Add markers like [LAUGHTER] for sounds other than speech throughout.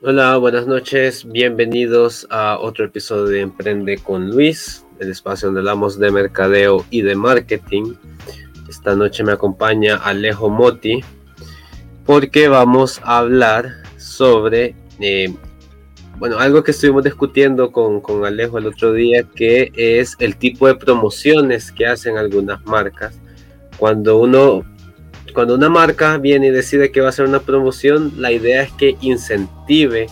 Hola, buenas noches, bienvenidos a otro episodio de Emprende con Luis, el espacio donde hablamos de mercadeo y de marketing. Esta noche me acompaña Alejo Moti porque vamos a hablar sobre, eh, bueno, algo que estuvimos discutiendo con, con Alejo el otro día, que es el tipo de promociones que hacen algunas marcas. Cuando uno cuando una marca viene y decide que va a hacer una promoción, la idea es que incentive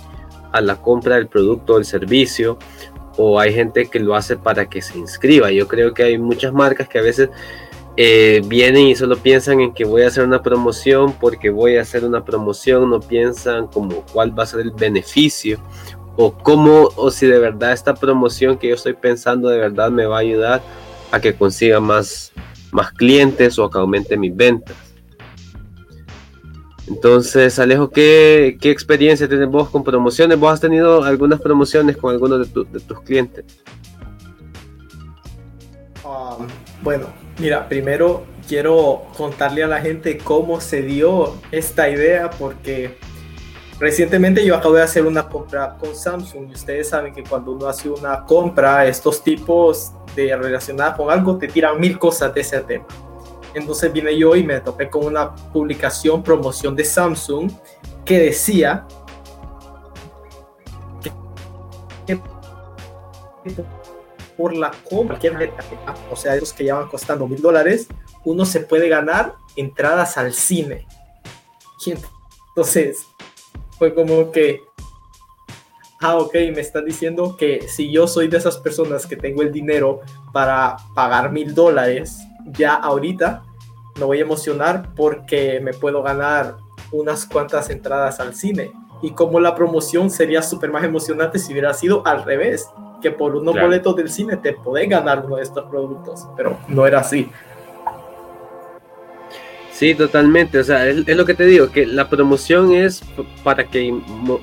a la compra del producto o el servicio, o hay gente que lo hace para que se inscriba. Yo creo que hay muchas marcas que a veces eh, vienen y solo piensan en que voy a hacer una promoción porque voy a hacer una promoción, no piensan como cuál va a ser el beneficio o cómo o si de verdad esta promoción que yo estoy pensando de verdad me va a ayudar a que consiga más, más clientes o a que aumente mis ventas. Entonces, Alejo, ¿qué, experiencia tienes vos con promociones? ¿Vos has tenido algunas promociones con algunos de, tus clientes? Um, bueno, mira, primero quiero contarle a la gente cómo se dio esta idea porque recientemente yo acabo de hacer una compra con Samsung y ustedes saben que cuando uno hace una compra, estos tipos de relacionadas con algo te tiran mil cosas de ese tema. Entonces vine yo y me topé con una publicación, promoción de Samsung, que decía que por la compra, o sea, esos que ya van costando mil dólares, uno se puede ganar entradas al cine. entonces fue como que, ah, ok, me están diciendo que si yo soy de esas personas que tengo el dinero para pagar mil dólares, ya ahorita me voy a emocionar porque me puedo ganar unas cuantas entradas al cine. Y como la promoción sería súper más emocionante si hubiera sido al revés, que por unos boletos del cine te podés ganar uno de estos productos, pero no era así. Sí, totalmente. O sea, es, lo que te digo, que la promoción es para que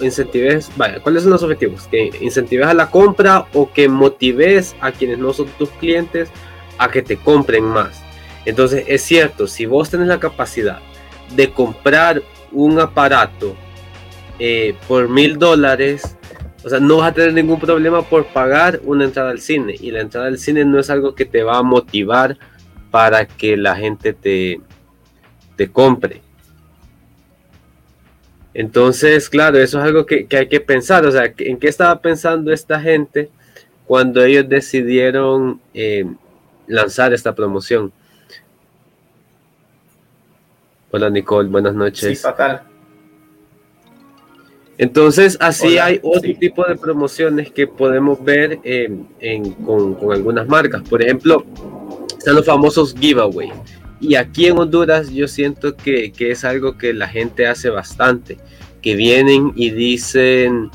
incentives, vaya, ¿cuáles son los objetivos? Que incentives a la compra o que motives a quienes no son tus clientes a que te compren más. Entonces es cierto, si vos tenés la capacidad de comprar un aparato eh, por mil dólares, o sea, no vas a tener ningún problema por pagar una entrada al cine. Y la entrada al cine no es algo que te va a motivar para que la gente te, te compre. Entonces, claro, eso es algo que, hay que pensar. O sea, ¿en qué estaba pensando esta gente cuando ellos decidieron eh, lanzar esta promoción? Hola Nicole, buenas noches. Sí, fatal. Entonces, así hay otro tipo de promociones que podemos ver con, algunas marcas. Por ejemplo, están los famosos giveaway. Y aquí en Honduras yo siento que, es algo que la gente hace bastante. Que vienen y dicen,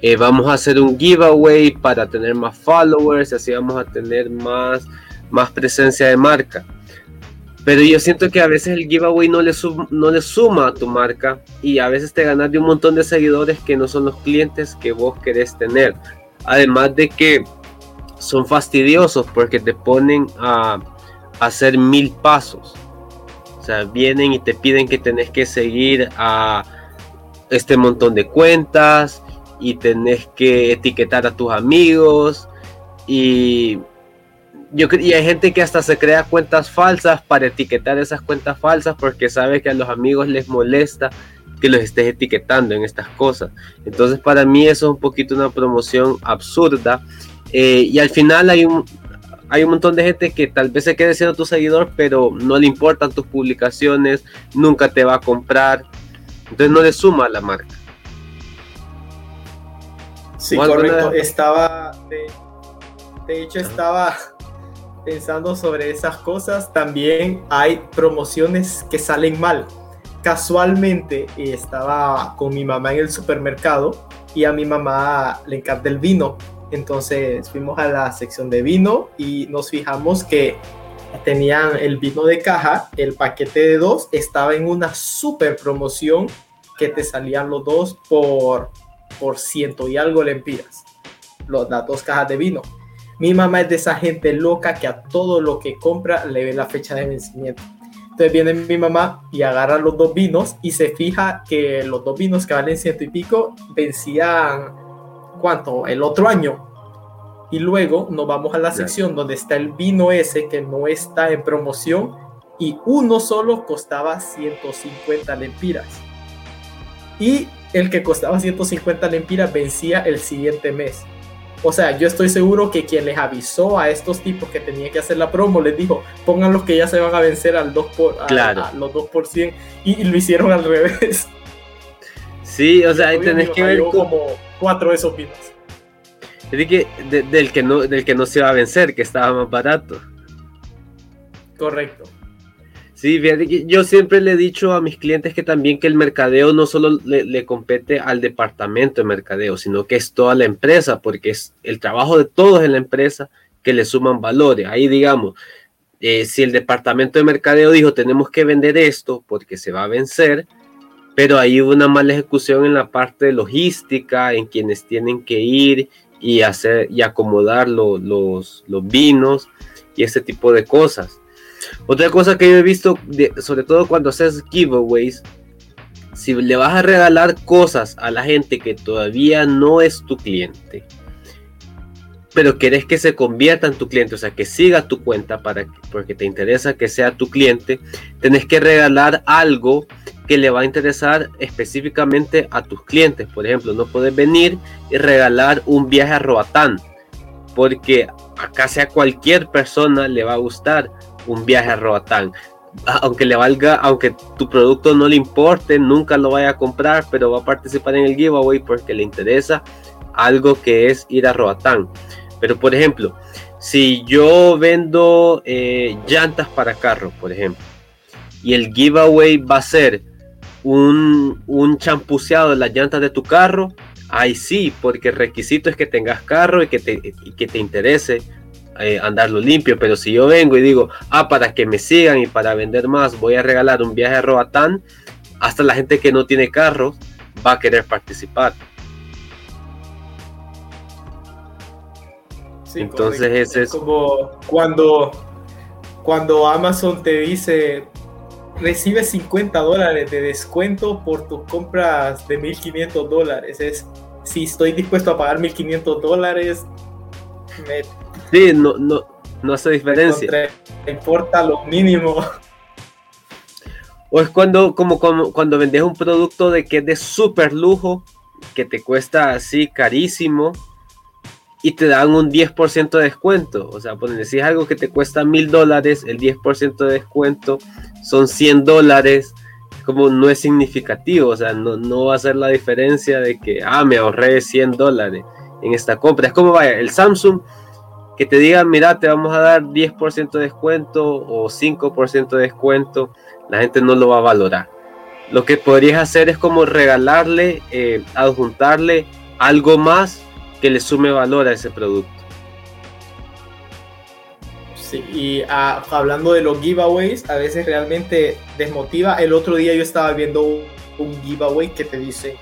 eh, vamos a hacer un giveaway para tener más followers, así vamos a tener más, más presencia de marca. Pero yo siento que a veces el giveaway no le, no le suma a tu marca y a veces te ganas de un montón de seguidores que no son los clientes que vos querés tener. Además de que son fastidiosos porque te ponen a, hacer mil pasos. O sea, vienen y te piden que tenés que seguir a este montón de cuentas y tenés que etiquetar a tus amigos y yo y hay gente que hasta se crea cuentas falsas para etiquetar esas cuentas falsas porque sabe que a los amigos les molesta que los estés etiquetando en estas cosas. Entonces para mí eso es un poquito una promoción absurda eh, y al final hay un, hay un montón de gente que tal vez se quede siendo tu seguidor pero no le importan tus publicaciones, nunca te va a comprar, entonces no le suma a la marca. Sí, correcto. Estaba, de hecho, estaba pensando sobre esas cosas, también hay promociones que salen mal. Casualmente estaba con mi mamá en el supermercado y a mi mamá le encanta el vino. Entonces fuimos a la sección de vino y nos fijamos que tenían el vino de caja, el paquete de dos estaba en una super promoción que te salían los dos por, por ciento y algo lempiras. Los, las dos cajas de vino. Mi mamá es de esa gente loca que a todo lo que compra le ve la fecha de vencimiento. Entonces viene mi mamá y agarra los dos vinos y se fija que los dos vinos que valen ciento y pico vencían, ¿cuánto? El otro año. Y luego nos vamos a la sección donde está el vino ese que no está en promoción y uno solo costaba 150 lempiras. Y el que costaba 150 lempiras vencía el siguiente mes. O sea, yo estoy seguro que quien les avisó a estos tipos que tenían que hacer la promo les dijo, pongan los que ya se van a vencer al 2 por, los 2 por 100 y, lo hicieron al revés. Sí, o sea, ahí tenés que ver como cuatro de esos vinos. Es que del que no del que no se va a vencer, que estaba más barato. Correcto. Sí, yo siempre le he dicho a mis clientes que también que el mercadeo no solo le, compete al departamento de mercadeo, sino que es toda la empresa, porque es el trabajo de todos en la empresa que le suman valores. Ahí digamos, eh, si el departamento de mercadeo dijo tenemos que vender esto porque se va a vencer, pero hay una mala ejecución en la parte logística, en quienes tienen que ir y hacer y acomodar los, los vinos y ese tipo de cosas. Otra cosa que yo he visto, sobre todo cuando haces giveaways, si le vas a regalar cosas a la gente que todavía no es tu cliente, pero querés que se convierta en tu cliente, o sea, que siga tu cuenta para porque te interesa que sea tu cliente, tenés que regalar algo que le va a interesar específicamente a tus clientes. Por ejemplo, no puedes venir y regalar un viaje a Roatán, porque a casi a cualquier persona le va a gustar un viaje a Roatán. Aunque le valga, aunque tu producto no le importe, nunca lo vaya a comprar, pero va a participar en el giveaway porque le interesa algo que es ir a Roatán. Pero por ejemplo, si yo vendo eh, llantas para carro, por ejemplo, y el giveaway va a ser un, un champuceado de las llantas de tu carro, ahí sí, porque el requisito es que tengas carro y que te, y que te interese eh, andarlo limpio, pero si yo vengo y digo, ah, para que me sigan y para vender más, voy a regalar un viaje a Roatán, hasta la gente que no tiene carro va a querer participar. Entonces es como cuando, cuando Amazon te dice recibe 50 dólares de descuento por tus compras de 1500 dólares. Es si estoy dispuesto a pagar 1500 dólares, me Sí, no, no, no hace diferencia. Me importa lo mínimo. O es cuando, como, como cuando vendes un producto de que es de súper lujo, que te cuesta así carísimo, y te dan un 10% de descuento. O sea, pues, si es algo que te cuesta mil dólares, el 10% de descuento son 100 dólares. Como no es significativo, o sea, no, no va a ser la diferencia de que, ah, me ahorré 100 dólares en esta compra. Es como, vaya, el Samsung que te digan, mira, te vamos a dar 10% de descuento o 5% de descuento, la gente no lo va a valorar. Lo que podrías hacer es como regalarle, eh, adjuntarle algo más que le sume valor a ese producto. Sí, y ah, hablando de los giveaways, a veces realmente desmotiva. El otro día yo estaba viendo un, giveaway que te dice,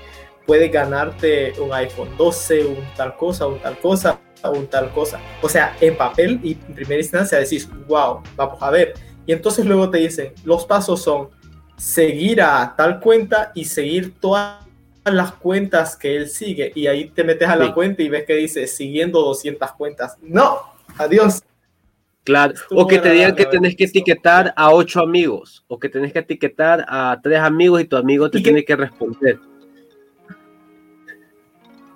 puedes ganarte un iPhone 12, un tal cosa, un tal cosa un tal cosa. O sea, en papel y en primera instancia decís, wow, vamos a ver. Y entonces luego te dicen, los pasos son seguir a tal cuenta y seguir todas las cuentas que él sigue. Y ahí te metes a la cuenta y ves que dice, siguiendo 200 cuentas. No, adiós. Claro, o que te digan que tenés que etiquetar a ocho amigos, o que tenés que etiquetar a tres amigos y tu amigo te tiene que responder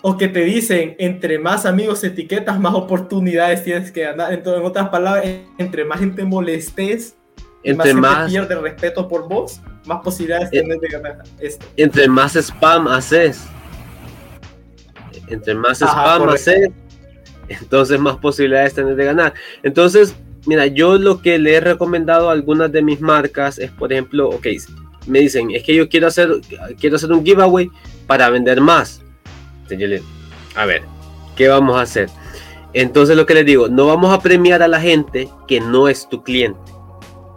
o que te dicen, entre más amigos etiquetas, más oportunidades tienes que ganar. Entonces, en otras palabras, entre más gente molestes, entre más, más pierde respeto por vos, más posibilidades tienes de ganar esto. Entre más spam haces, entre más spam haces, entonces más posibilidades tienes de ganar. Entonces, mira, yo lo que le he recomendado a algunas de mis marcas es, por ejemplo, ok, me dicen, es que yo quiero hacer, quiero hacer un giveaway para vender más a ver, ¿qué vamos a hacer? Entonces lo que les digo, no vamos a premiar a la gente que no es tu cliente,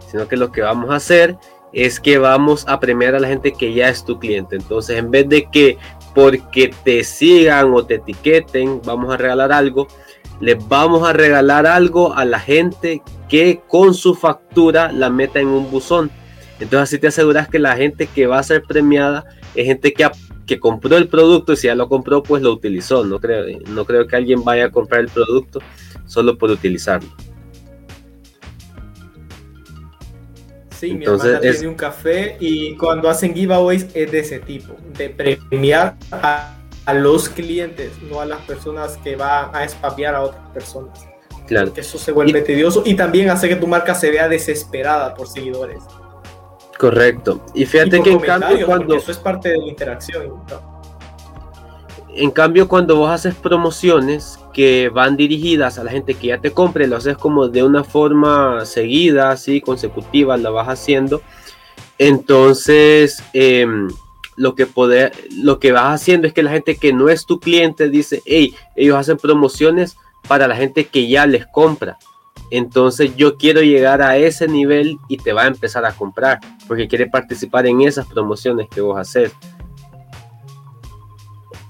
sino que lo que vamos a hacer es que vamos a premiar a la gente que ya es tu cliente. Entonces en vez de que porque te sigan o te etiqueten, vamos a regalar algo, les vamos a regalar algo a la gente que con su factura la meta en un buzón. Entonces así te aseguras que la gente que va a ser premiada es gente que, que compró el producto y si ya lo compró, pues lo utilizó. No creo, no creo que alguien vaya a comprar el producto solo por utilizarlo. Sí, Entonces, mi hermana tiene un café y cuando hacen giveaways es de ese tipo, de premiar a, los clientes, no a las personas que van a espapear a otras personas. Claro. Que eso se vuelve tedioso y también hace que tu marca se vea desesperada por seguidores. Correcto. Y fíjate que en cambio cuando... Eso es parte de la interacción. En cambio, cuando vos haces promociones que van dirigidas a la gente que ya te compre, lo haces como de una forma seguida, así, consecutiva, la vas haciendo. Entonces, em, lo, que poder, lo que vas haciendo es que la gente que no es tu cliente dice, hey, ellos hacen promociones para la gente que ya les compra. Entonces yo quiero llegar a ese nivel y te va a empezar a comprar porque quiere participar en esas promociones que vos haces.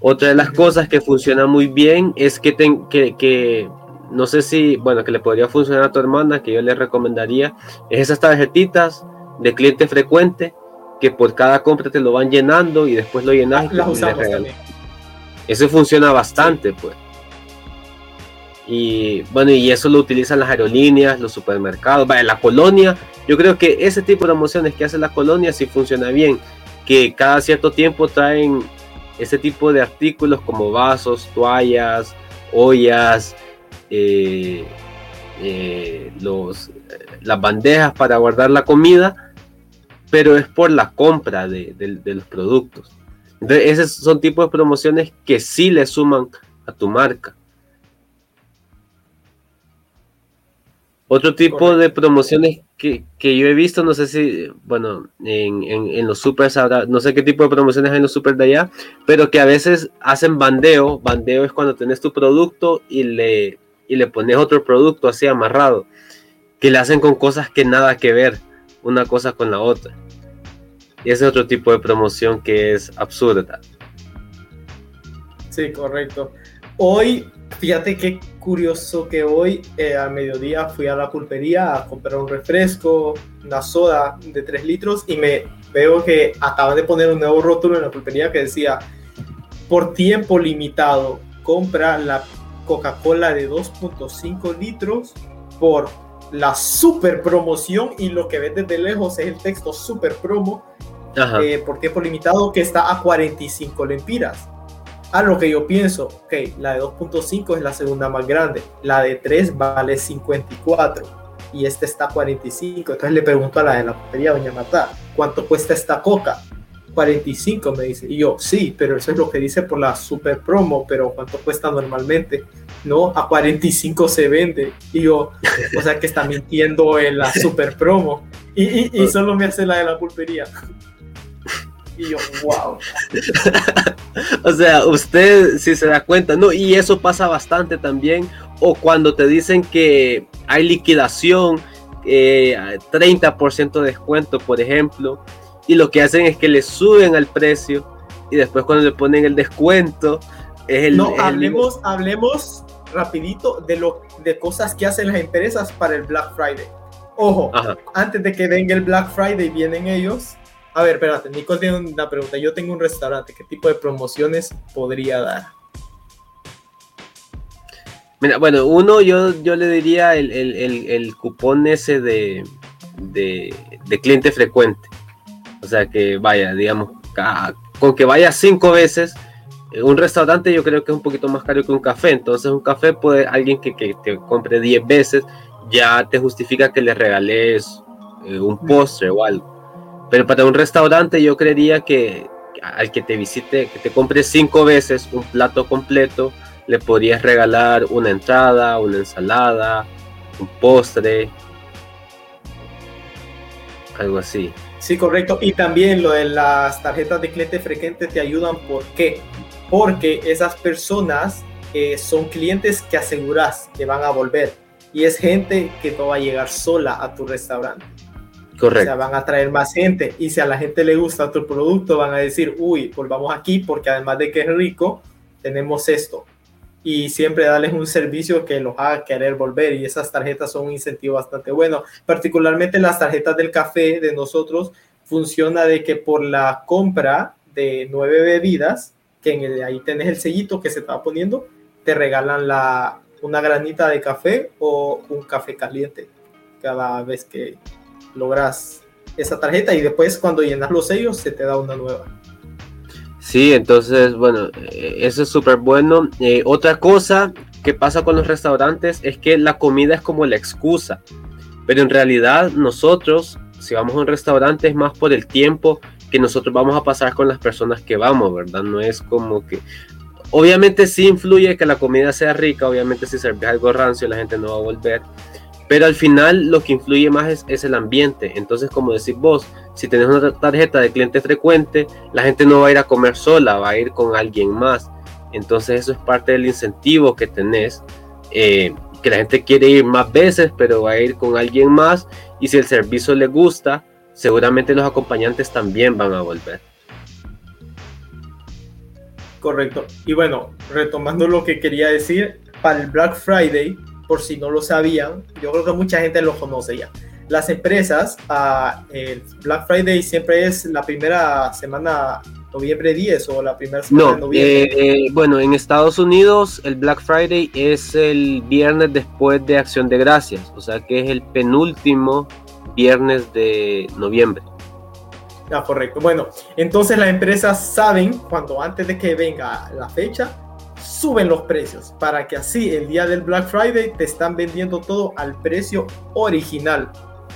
Otra de las cosas que funciona muy bien es que, que, no sé si, bueno, que le podría funcionar a tu hermana, que yo le recomendaría, es esas tarjetitas de cliente frecuente que por cada compra te lo van llenando y después lo llenas y, le Eso funciona bastante, pues. Y bueno, y eso lo utilizan las aerolíneas, los supermercados, vaya, la colonia. Yo creo que ese tipo de promociones que hace la colonia sí funciona bien, que cada cierto tiempo traen ese tipo de artículos como vasos, toallas, ollas, eh, eh, los, las bandejas para guardar la comida, pero es por la compra de, los productos. Entonces, esos son tipos de promociones que sí le suman a tu marca. Otro tipo de promociones que, yo he visto, no sé si, bueno, en, los supers no sé qué tipo de promociones hay en los supers de allá, pero que a veces hacen bandeo. Bandeo es cuando tenés tu producto y le, y le pones otro producto así amarrado, que le hacen con cosas que nada que ver una cosa con la otra. Y ese es otro tipo de promoción que es absurda. Sí, correcto. Hoy Fíjate qué curioso que hoy eh, al mediodía fui a la pulpería a comprar un refresco, una soda de 3 litros y me veo que acaban de poner un nuevo rótulo en la pulpería que decía, por tiempo limitado, compra la Coca-Cola de 2.5 litros por la super promoción y lo que ves desde lejos es el texto super promo eh, por tiempo limitado que está a 45 lempiras a lo que yo pienso, ok, la de 2.5 es la segunda más grande, la de 3 vale 54 y esta está 45. Entonces le pregunto a la de la pulpería, doña Marta, ¿cuánto cuesta esta coca? 45 me dice. Y yo, sí, pero eso es lo que dice por la super promo, pero ¿cuánto cuesta normalmente? No, a 45 se vende. Y yo, o sea que está mintiendo en la super promo. Y, y [LAUGHS] solo me hace la de la pulpería. Y yo, wow. [LAUGHS] o sea, usted si se da cuenta, no, y eso pasa bastante también, o cuando te dicen que hay liquidación, eh, 30% de descuento, por ejemplo, y lo que hacen es que le suben al precio y después cuando le ponen el descuento es el... No, hablemos, hablemos rapidito de, lo, de cosas que hacen las empresas para el Black Friday. Ojo, antes de que venga el Black Friday vienen ellos a ver, espérate, Nico tiene una pregunta. Yo tengo un restaurante, ¿qué tipo de promociones podría dar? Mira, bueno, uno yo, yo le diría el, cupón ese de, de, cliente frecuente. O sea que vaya, digamos, con que vaya cinco veces, eh, un restaurante yo creo que es un poquito más caro que un café. Entonces un café puede, alguien que, te compre 10 veces, ya te justifica que le regales eh, un postre o algo. Pero para un restaurante yo creería que al que te visite, que te compre cinco veces un plato completo, le podrías regalar una entrada, una ensalada, un postre, algo así. Sí, correcto. Y también lo de las tarjetas de cliente frecuente te ayudan. ¿Por qué? Porque esas personas eh, son clientes que aseguras que van a volver. Y es gente que no va a llegar sola a tu restaurante. Correcto. O sea, van a traer más gente y si a la gente le gusta tu producto, van a decir, uy, volvamos aquí porque además de que es rico, tenemos esto. y siempre darles un servicio que los haga querer volver y esas tarjetas son un incentivo bastante bueno. Particularmente las tarjetas del café de nosotros funciona de que por la compra de nueve bebidas, que en el, ahí tenés el sellito que se estaba poniendo, te regalan la, una granita de café o un café caliente cada vez que logras esa tarjeta y después cuando llenas los sellos se te da una nueva. Sí, entonces, bueno, eh, eso es súper bueno. Eh, otra cosa que pasa con los restaurantes es que la comida es como la excusa, pero en realidad nosotros, si vamos a un restaurante, es más por el tiempo que nosotros vamos a pasar con las personas que vamos, ¿verdad? No es como que... Obviamente sí influye que la comida sea rica, obviamente si servís algo rancio la gente no va a volver, pero al final lo que influye más es, el ambiente. Entonces, como decís vos, si tenés una tarjeta de cliente frecuente, la gente no va a ir a comer sola, va a ir con alguien más. Entonces, eso es parte del incentivo que tenés. Eh, que la gente quiere ir más veces, pero va a ir con alguien más. Y si el servicio le gusta, seguramente los acompañantes también van a volver. Correcto. Y bueno, retomando lo que quería decir, para el Black Friday por si no lo sabían, yo creo que mucha gente lo conoce ya. Las empresas, uh, el Black Friday siempre es la primera semana, noviembre 10 o la primera semana de noviembre. Eh, bueno, en Estados Unidos el Black Friday es el viernes después de Acción de Gracias, o sea que es el penúltimo viernes de noviembre. Ah, correcto. Bueno, entonces las empresas saben cuando antes de que venga la fecha, suben los precios para que así el día del Black Friday te están vendiendo todo al precio original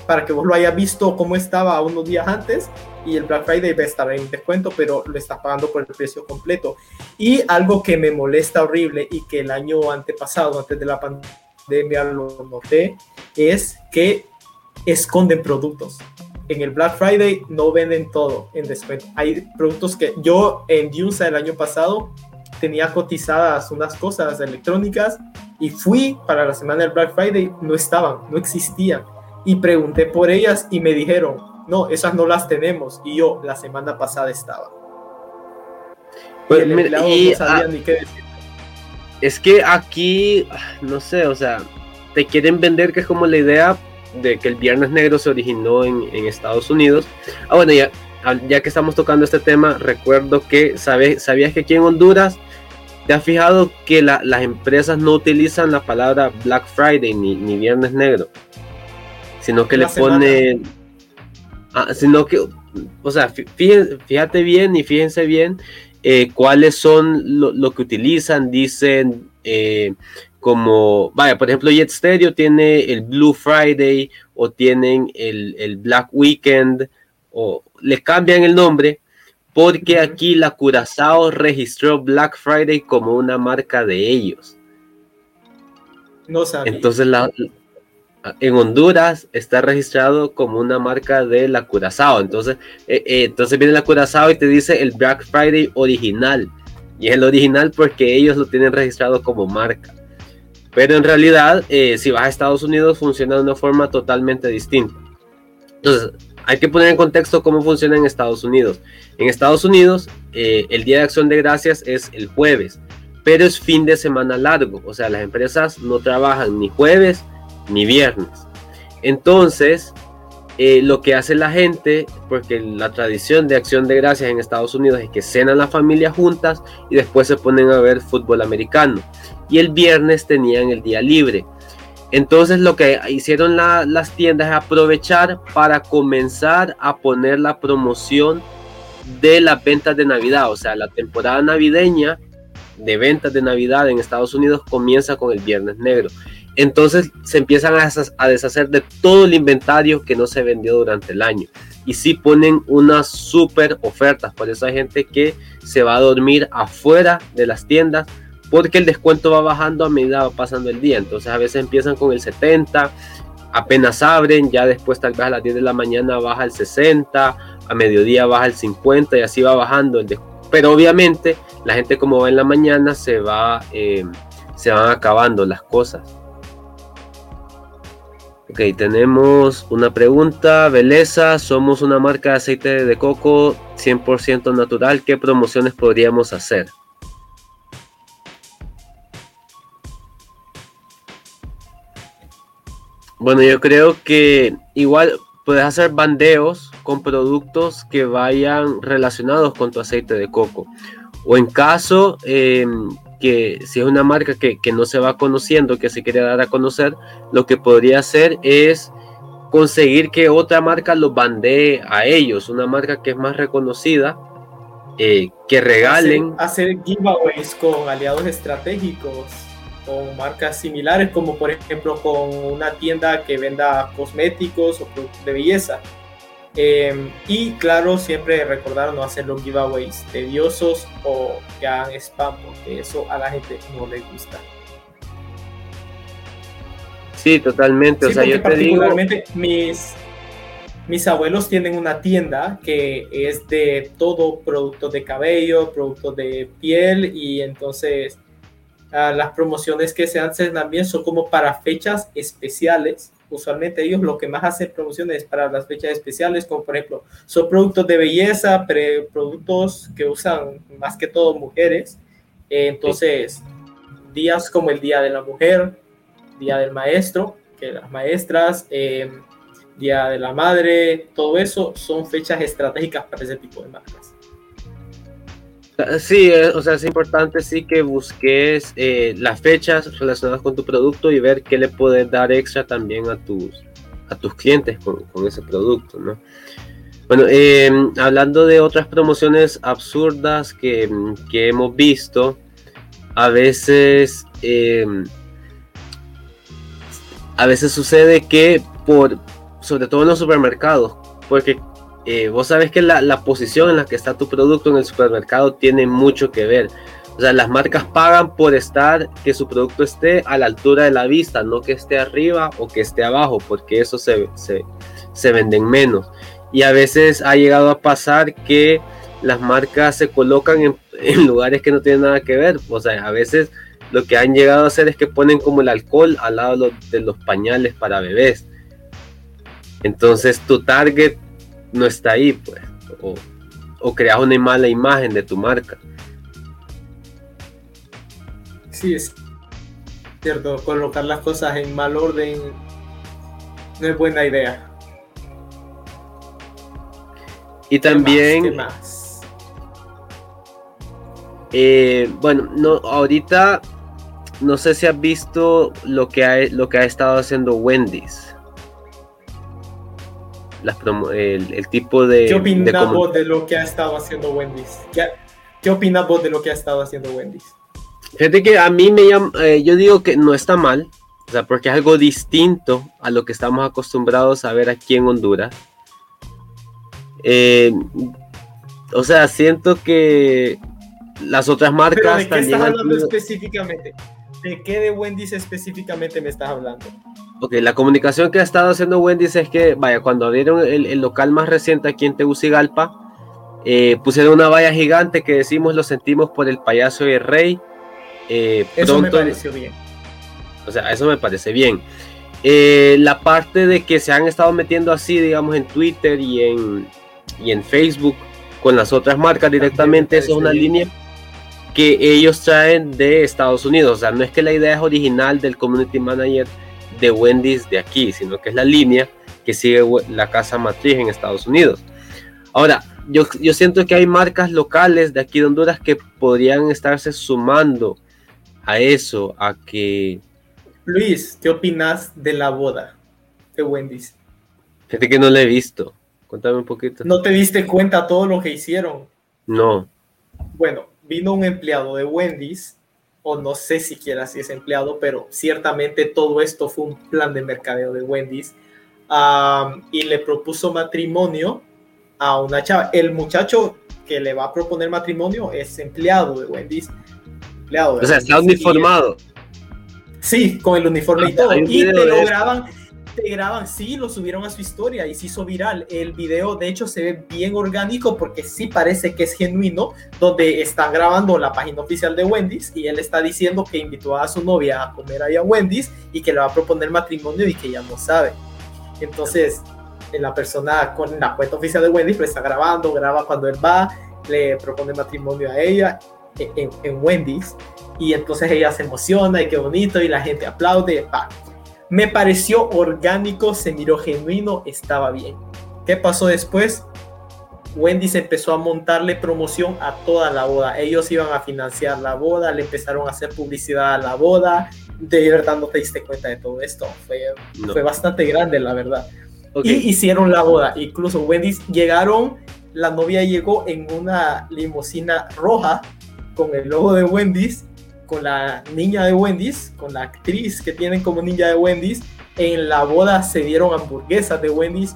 para que vos lo hayas visto como estaba unos días antes y el Black Friday va a estar en descuento, pero lo estás pagando por el precio completo. Y algo que me molesta horrible y que el año antepasado, antes de la pandemia, lo noté, es que esconden productos. En el Black Friday no venden todo en descuento. Hay productos que yo en Junsa el año pasado tenía cotizadas unas cosas electrónicas y fui para la semana del Black Friday, no estaban, no existían. Y pregunté por ellas y me dijeron, no, esas no las tenemos. Y yo la semana pasada estaba. Pues, y, ah, ni qué decir. Es que aquí, no sé, o sea, te quieren vender que es como la idea de que el Viernes Negro se originó en, en Estados Unidos. Ah, bueno, ya, ya que estamos tocando este tema, recuerdo que sabes, sabías que aquí en Honduras ¿Te has fijado que las empresas no utilizan la palabra Black Friday ni, Viernes Negro? Sino que le ponen... Ah, sino que, o sea, fíjate bien y fíjense bien eh, cuáles son lo, que utilizan. Dicen eh, como, vaya, por ejemplo, Jet Stereo tiene el Blue Friday o tienen el, el Black Weekend o le cambian el nombre porque aquí la Curazao registró Black Friday como una marca de ellos. No sabía. Entonces la, en Honduras está registrado como una marca de la Curazao. Entonces, eh, eh, entonces viene la Curazao y te dice el Black Friday original. Y es el original porque ellos lo tienen registrado como marca. Pero en realidad, eh, si vas a Estados Unidos, funciona de una forma totalmente distinta. Entonces, hay que poner en contexto cómo funciona en Estados Unidos. En Estados Unidos, eh, el Día de Acción de Gracias es el jueves, pero es fin de semana largo. O sea, las empresas no trabajan ni jueves ni viernes. Entonces, eh, lo que hace la gente, porque la tradición de Acción de Gracias en Estados Unidos es que cenan las familias juntas y después se ponen a ver fútbol americano. Y el viernes tenían el día libre. Entonces lo que hicieron las tiendas es aprovechar para comenzar a poner la promoción de las ventas de Navidad. O sea, la temporada navideña de ventas de Navidad en Estados Unidos comienza con el Viernes Negro. Entonces se empiezan a deshacer de todo el inventario que no se vendió durante el año. Y sí ponen unas super ofertas. Por eso hay gente que se va a dormir afuera de las tiendas porque el descuento va bajando a medida va pasando el día. Entonces a veces empiezan con el 70, apenas abren, ya después tal vez a las 10 de la mañana baja el 60, a mediodía baja el 50 y así va bajando el descuento. Pero obviamente la gente como va en la mañana se va, eh, se van acabando las cosas. Ok, tenemos una pregunta. Beleza, somos una marca de aceite de coco 100% natural. ¿Qué promociones podríamos hacer? Bueno, yo creo que igual puedes hacer bandeos con productos que vayan relacionados con tu aceite de coco. O en caso em, que si es una marca que, no se va conociendo, que se quiere dar a conocer, lo que podría hacer es conseguir que otra marca los bandee a ellos, una marca que es más reconocida, eh, que regalen. Hacer, hacer giveaways con aliados estratégicos con marcas similares, como por ejemplo con una tienda que venda cosméticos o productos de belleza. Em, y claro, siempre recordar no hacer los giveaways tediosos o que hagan spam, porque eso a la gente no le gusta. Sí, totalmente. o sea, yo particularmente mis, mis abuelos tienen una tienda que es de todo productos de cabello, productos de piel y entonces las promociones que se hacen también son como para fechas especiales. Usualmente ellos lo que más hacen promociones para las fechas especiales, como por ejemplo, son productos de belleza, productos que usan más que todo mujeres. entonces, días como el Día de la Mujer, Día del Maestro, que las maestras, em, Día de la Madre, todo eso son fechas estratégicas para ese tipo de marcas. Sí, eh, o sea, es importante sí que busques eh, las fechas relacionadas con tu producto y ver qué le puedes dar extra también a tus, a tus clientes con, ese producto, ¿no? Bueno, em, hablando de otras promociones absurdas que, hemos visto, a veces, em, a veces sucede que por, sobre todo en los supermercados, porque eh, vos sabes que la, posición en la que está tu producto en el supermercado tiene mucho que ver. O sea, las marcas pagan por estar, que su producto esté a la altura de la vista, no que esté arriba o que esté abajo, porque eso se, se, venden menos. Y a veces ha llegado a pasar que las marcas se colocan en, lugares que no tienen nada que ver. O sea, a veces lo que han llegado a hacer es que ponen como el alcohol al lado de los pañales para bebés. Entonces tu target no está ahí, pues. O, o creas una mala imagen de tu marca. Sí, es cierto. Colocar las cosas en mal orden no es buena idea. Y también. más? Eh, bueno, no, ahorita no sé si has visto lo que ha, lo que ha estado haciendo Wendy's el, tipo de... ¿Qué opinas vos de lo que ha estado haciendo Wendy's? ¿Qué, ¿Qué opinas vos de lo que ha estado haciendo Wendy's? Fíjate que a mí me llama, eh, yo digo que no está mal, o sea, porque es algo distinto a lo que estamos acostumbrados a ver aquí en Honduras. Eh, o sea, siento que las otras marcas... ¿De qué estás hablando específicamente? ¿De qué de Wendy's específicamente me estás hablando? Ok, la comunicación que ha estado haciendo Wendy's es que, vaya, cuando abrieron el, local más reciente aquí en Tegucigalpa, eh, pusieron una valla gigante que decimos lo sentimos por el payaso y el rey. Eh, eso me pareció bien. O sea, eso me parece bien. Eh, la parte de que se han estado metiendo así, digamos, en Twitter y en, y en Facebook con las otras marcas directamente, eso es una línea que ellos traen de Estados Unidos. O sea, no es que la idea es original del community manager de Wendy's de aquí, sino que es la línea que sigue la casa matriz en Estados Unidos. Ahora, yo, yo siento que hay marcas locales de aquí de Honduras que podrían estarse sumando a eso, a que... Luis, ¿qué opinas de la boda de Wendy's? Fíjate que no la he visto. Cuéntame un poquito. ¿No te diste cuenta todo lo que hicieron? No. Bueno, vino un empleado de Wendy's o no sé siquiera si es empleado, pero ciertamente todo esto fue un plan de mercadeo de Wendy's y le propuso matrimonio a una chava. El muchacho que le va a proponer matrimonio es empleado de Wendy's. Empleado o sea, está uniformado. Sí, con el uniforme y todo. Y te lo graban graban, sí, lo subieron a su historia y se hizo viral. El video, de hecho, se ve bien orgánico porque sí parece que es genuino, donde están grabando la página oficial de Wendy's y él está diciendo que invitó a su novia a comer ahí a Wendy's y que le va a proponer matrimonio y que ya no sabe. Entonces, la persona con la cuenta oficial de Wendy's está grabando, graba cuando él va, le propone matrimonio a ella en, en Wendy's y entonces ella se emociona y qué bonito y la gente aplaude. Me pareció orgánico, se miró genuino, estaba bien. ¿Qué pasó después? Wendy's empezó a montarle promoción a toda la boda. Ellos iban a financiar la boda, le empezaron a hacer publicidad a la boda. De verdad no te diste cuenta de todo esto. Fue, fue bastante grande, la verdad. Y hicieron la boda. Incluso Wendy's llegaron, la novia llegó en una limusina roja con el logo de Wendy's, con la niña de Wendy's, con la actriz que tienen como niña de Wendy's. En la boda se dieron hamburguesas de Wendy's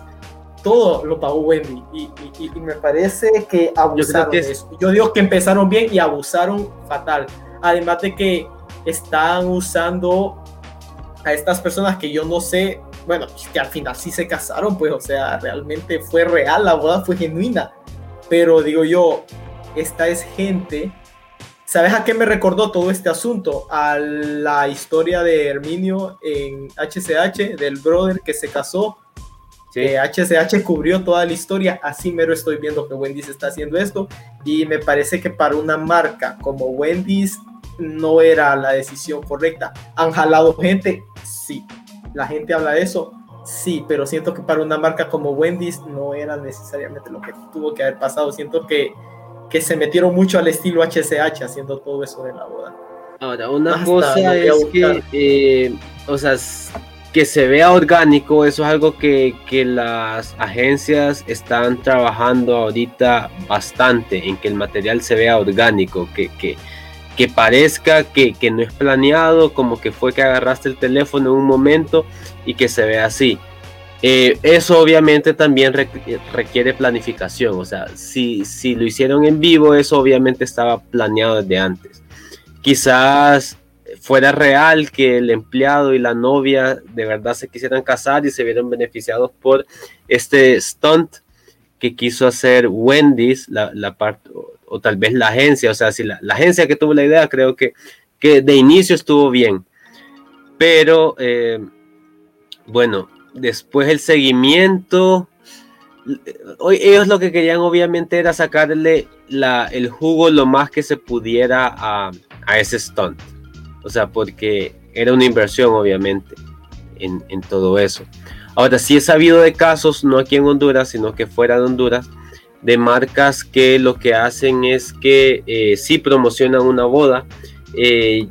todo lo pagó Wendy y, me parece que abusaron yo, yo digo que empezaron bien y abusaron fatal. Además de que están usando a estas personas que yo no sé, bueno, que al final sí se casaron, pues, o sea, realmente fue real, la boda fue genuina. Pero digo yo, esta es gente. ¿Sabes a qué me recordó todo este asunto? A la historia de Herminio en HCH, del brother que se casó HCH cubrió toda la historia, así mero estoy viendo que Wendy's está haciendo esto y me parece que para una marca como Wendy's no era la decisión correcta. ¿Han jalado gente? Sí. ¿La gente habla de eso? Sí, pero siento que para una marca como Wendy's no era necesariamente lo que tuvo que haber pasado. Siento que, que se metieron mucho al estilo HCH haciendo todo eso de la boda. Ahora, una cosa es que, eh, o sea, que se vea orgánico, eso es algo que, las agencias están trabajando ahorita bastante, en que el material se vea orgánico, que, que, parezca que, no es planeado, como que fue que agarraste el teléfono en un momento y que se vea así. Eh, eso obviamente también requiere planificación, o sea, si, si lo hicieron en vivo, eso obviamente estaba planeado desde antes. Quizás fuera real que el empleado y la novia de verdad se quisieran casar y se vieron beneficiados por este stunt que quiso hacer Wendy's, la, la parte, o, tal vez la agencia, o sea, si la, agencia que tuvo la idea, creo que, que de inicio estuvo bien. Pero, eh, bueno, después el seguimiento, ellos lo que querían obviamente era sacarle la, el jugo lo más que se pudiera a, a ese stunt. O sea, porque era una inversión, obviamente, en, todo eso. Ahora, sí he sabido de casos, no aquí en Honduras, sino que fuera de Honduras, de marcas que lo que hacen es que eh, sí promocionan una boda. Eh,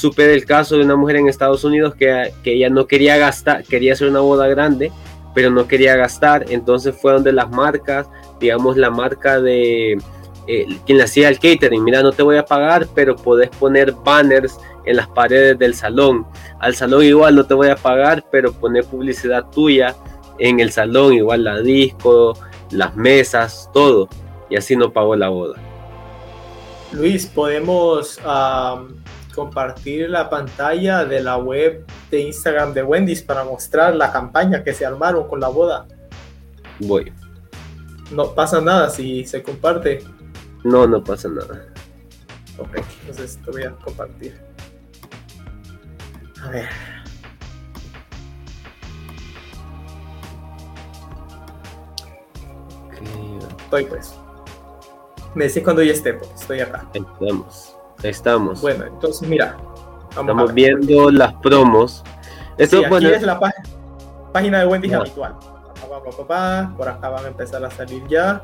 supe del caso de una mujer en Estados Unidos que, que, ella no quería gastar, quería hacer una boda grande, pero no quería gastar. Entonces fue donde las marcas, digamos la marca de eh, quien le hacía el catering, mira, no te voy a pagar, pero podés poner banners en las paredes del salón. Al salón igual no te voy a pagar, pero poner publicidad tuya en el salón, igual la disco, las mesas, todo. Y así no pagó la boda. Luis, podemos compartir la pantalla de la web de Instagram de Wendy's para mostrar la campaña que se armaron con la boda. Voy. No pasa nada si se comparte. No, no pasa nada. Ok, entonces te voy a compartir. A ver. Estoy pues. Me decís cuando ya esté, porque estoy acá. Estamos. Estamos. Bueno, entonces mira. Estamos viendo las promos. Esto aquí es la página de Wendy's habitual. Por acá van a empezar a salir ya.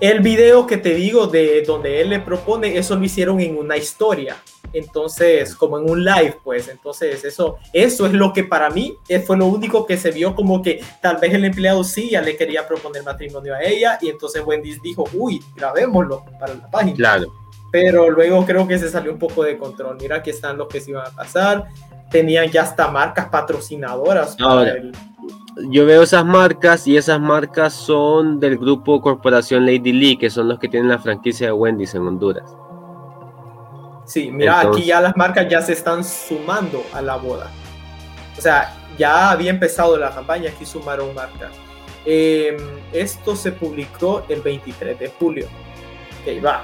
El video que te digo de donde él le propone, eso lo hicieron en una historia. Entonces, como en un live, pues, entonces eso, eso es lo que para mí eh, fue lo único que se vio como que tal vez el empleado sí ya le quería proponer matrimonio a ella y entonces Wendy dijo, uy, grabémoslo para la página. Claro. Pero luego creo que se salió un poco de control. Mira, aquí están los que se iban a pasar. Tenían ya hasta marcas patrocinadoras. El, yo veo esas marcas y esas marcas son del grupo Corporación Lady Lee, que son los que tienen la franquicia de Wendy's en Honduras. Sí, mira, aquí ya las marcas ya se están sumando a la boda. O sea, ya había empezado la campaña, aquí sumaron marcas. Em, esto se publicó el 23 de julio. Ok, va.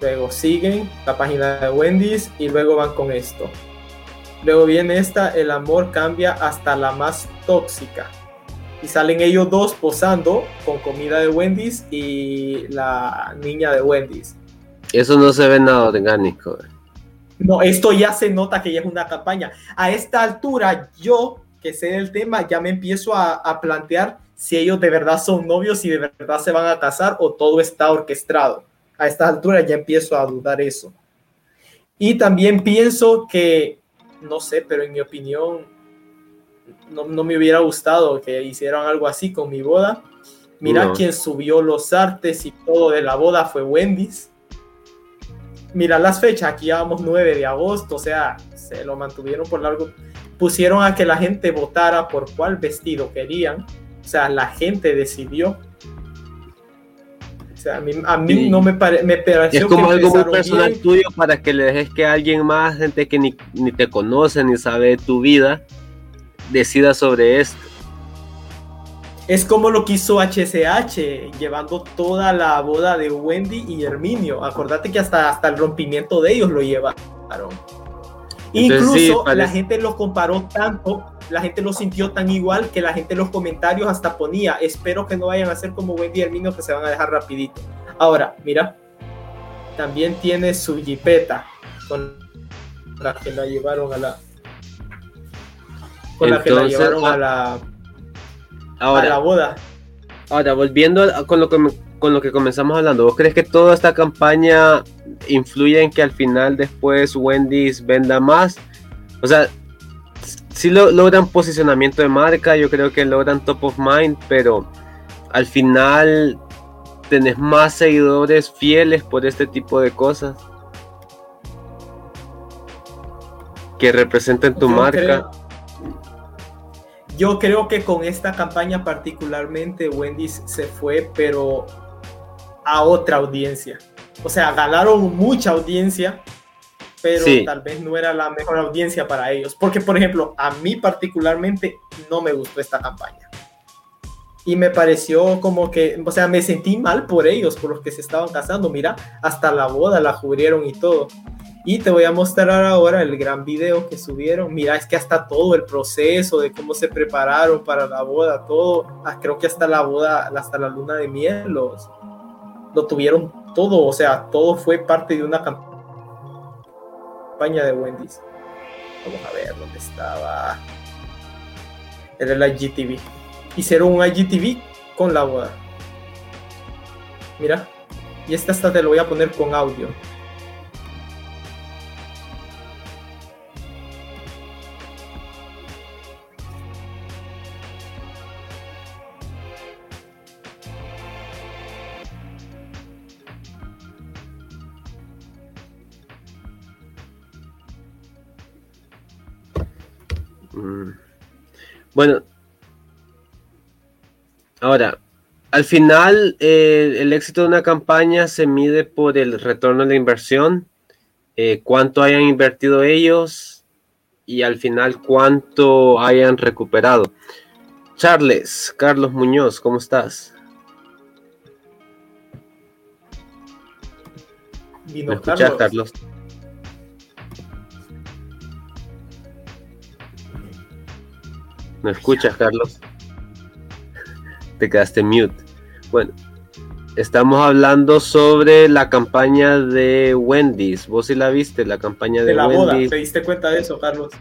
Luego siguen la página de Wendy's y luego van con esto. Luego viene esta, el amor cambia hasta la más tóxica. Y salen ellos dos posando con comida de Wendy's y la niña de Wendy's. Eso no se ve nada orgánico. No, esto ya se nota que ya es una campaña. A esta altura, yo que sé del tema, ya me empiezo a, a plantear si ellos de verdad son novios y de verdad se van a casar o todo está orquestado. A esta altura ya empiezo a dudar eso. Y también pienso que, no sé, pero en mi opinión, no, no me hubiera gustado que hicieran algo así con mi boda. Mira quién subió los artes y todo de la boda fue Wendy's. Mira las fechas, aquí vamos 9 de agosto, o sea, se lo mantuvieron por largo. Pusieron a que la gente votara por cuál vestido querían. O sea, la gente decidió. O sea, a mí, a mí no me, parece me pareció. Es como algo muy personal tuyo para que le dejes que alguien más, gente que ni, ni te conoce ni sabe de tu vida, decida sobre esto. Es como lo que hizo HCH, llevando toda la boda de Wendy y Herminio. Acordate que hasta, hasta el rompimiento de ellos lo llevaron. Incluso la gente lo comparó tanto, la gente lo sintió tan igual que la gente en los comentarios hasta ponía, espero que no vayan a ser como Wendy y Herminio que se van a dejar rapidito. Ahora, mira, también tiene su jipeta con la que la llevaron a la... Con la que la llevaron a la Ahora, la boda. Ahora, volviendo con lo, que, con lo que comenzamos hablando, ¿vos crees que toda esta campaña influye en que al final después Wendy's venda más? O sea, sí lo, logran posicionamiento de marca, yo creo que logran top of mind, pero al final tenés más seguidores fieles por este tipo de cosas que representen tu marca. Yo creo que con esta campaña particularmente Wendy's se fue, pero a otra audiencia. O sea, ganaron mucha audiencia, pero tal vez no era la mejor audiencia para ellos. Porque, por ejemplo, a mí particularmente no me gustó esta campaña. Y me pareció como que, o sea, me sentí mal por ellos, por los que se estaban casando. Mira, hasta la boda la cubrieron y todo. Y te voy a mostrar ahora el gran video que subieron. Mira, es que hasta todo el proceso de cómo se prepararon para la boda, todo, ah, creo que hasta la boda, hasta la luna de miel, los, lo tuvieron todo, o sea, todo fue parte de una campaña de Wendy's. Vamos a ver dónde estaba. Era el IGTV. Hicieron un IGTV con la boda. Mira, y esta hasta te lo voy a poner con audio. Bueno, ahora, al final eh, el éxito de una campaña se mide por el retorno de la inversión, eh, cuánto hayan invertido ellos y al final cuánto hayan recuperado. Charles, Carlos Muñoz, ¿cómo estás? ¿Me escuchas, Carlos? ¿Me escuchas, Carlos? Te quedaste mute. Bueno, estamos hablando sobre la campaña de Wendy's. ¿Vos sí la viste, la campaña de, de la boda. ¿Te diste cuenta de eso, Carlos?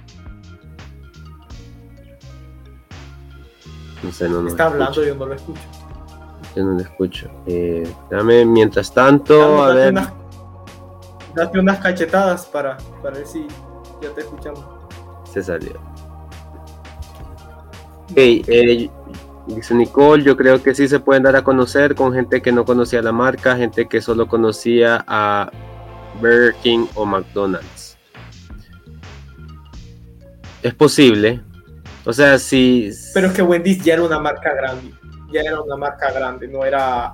No sé, no, no. Está hablando, yo no lo escucho. Yo no lo escucho. Eh, dame, mientras tanto, a ver. date unas cachetadas para, para ver si ya te escuchamos. Se salió. Ok, eh, dice Nicole, yo creo que sí se pueden dar a conocer con gente que no conocía la marca, gente que solo conocía a Burger King o McDonald's. Es posible. O sea, sí. Pero es que Wendy's ya era una marca grande. Ya era una marca grande, no era.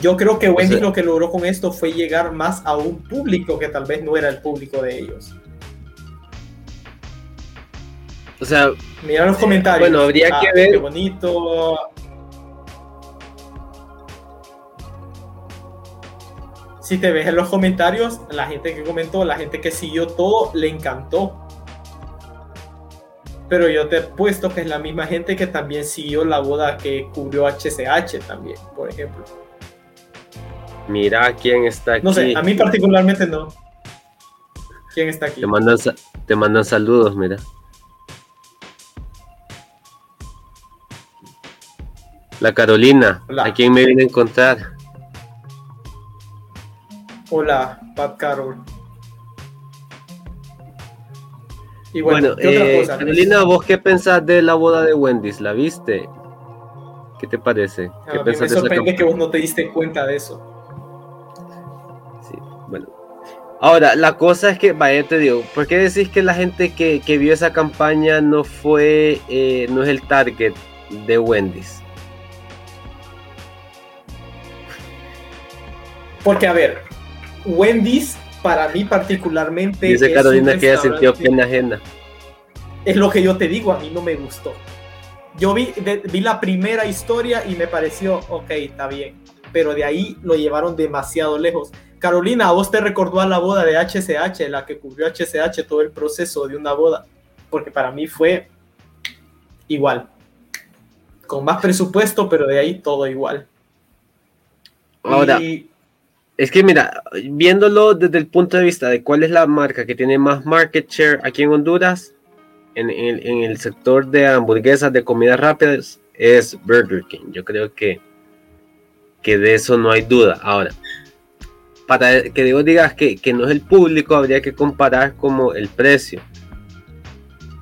Yo creo que Wendy's lo que logró con esto fue llegar más a un público que tal vez no era el público de ellos. O sea, mira los comentarios. Bueno, habría que ah, ver. Qué bonito. Si te ves en los comentarios, la gente que comentó, la gente que siguió todo, le encantó. Pero yo te he puesto que es la misma gente que también siguió la boda que cubrió HCH también, por ejemplo. Mira quién está aquí. No sé, a mí particularmente no. ¿Quién está aquí? Te mandan, te mandan saludos, mira. La Carolina, ¿a quién me viene a encontrar? Hola, Pat Carol. Y bueno, ¿qué otra eh, Carolina, ¿vos qué pensás de la boda de Wendy's? ¿La viste? ¿Qué te parece? ¿Qué me sorprende que vos no te diste cuenta de eso. Sí, bueno. Ahora, la cosa es que, vaya, te digo, ¿por qué decís que la gente que, vio esa campaña no fue, eh, no es el target de Wendy's? Porque, a ver, Wendy's, para mí particularmente. Dice Carolina que ella sintió pena ajena. Es lo que yo te digo, a mí no me gustó. Yo vi, vi la primera historia y me pareció, ok, está bien. Pero de ahí lo llevaron demasiado lejos. Carolina, ¿a vos te recordó a la boda de HCH, la que cubrió HCH todo el proceso de una boda? Porque para mí fue igual. Con más presupuesto, pero de ahí todo igual. Ahora, es que mira, viéndolo desde el punto de vista de cuál es la marca que tiene más market share aquí en Honduras, en, el sector de hamburguesas, de comidas rápidas, es Burger King. Yo creo que, que de eso no hay duda. Ahora, para que digo digas que, que, no es el público, habría que comparar como el precio.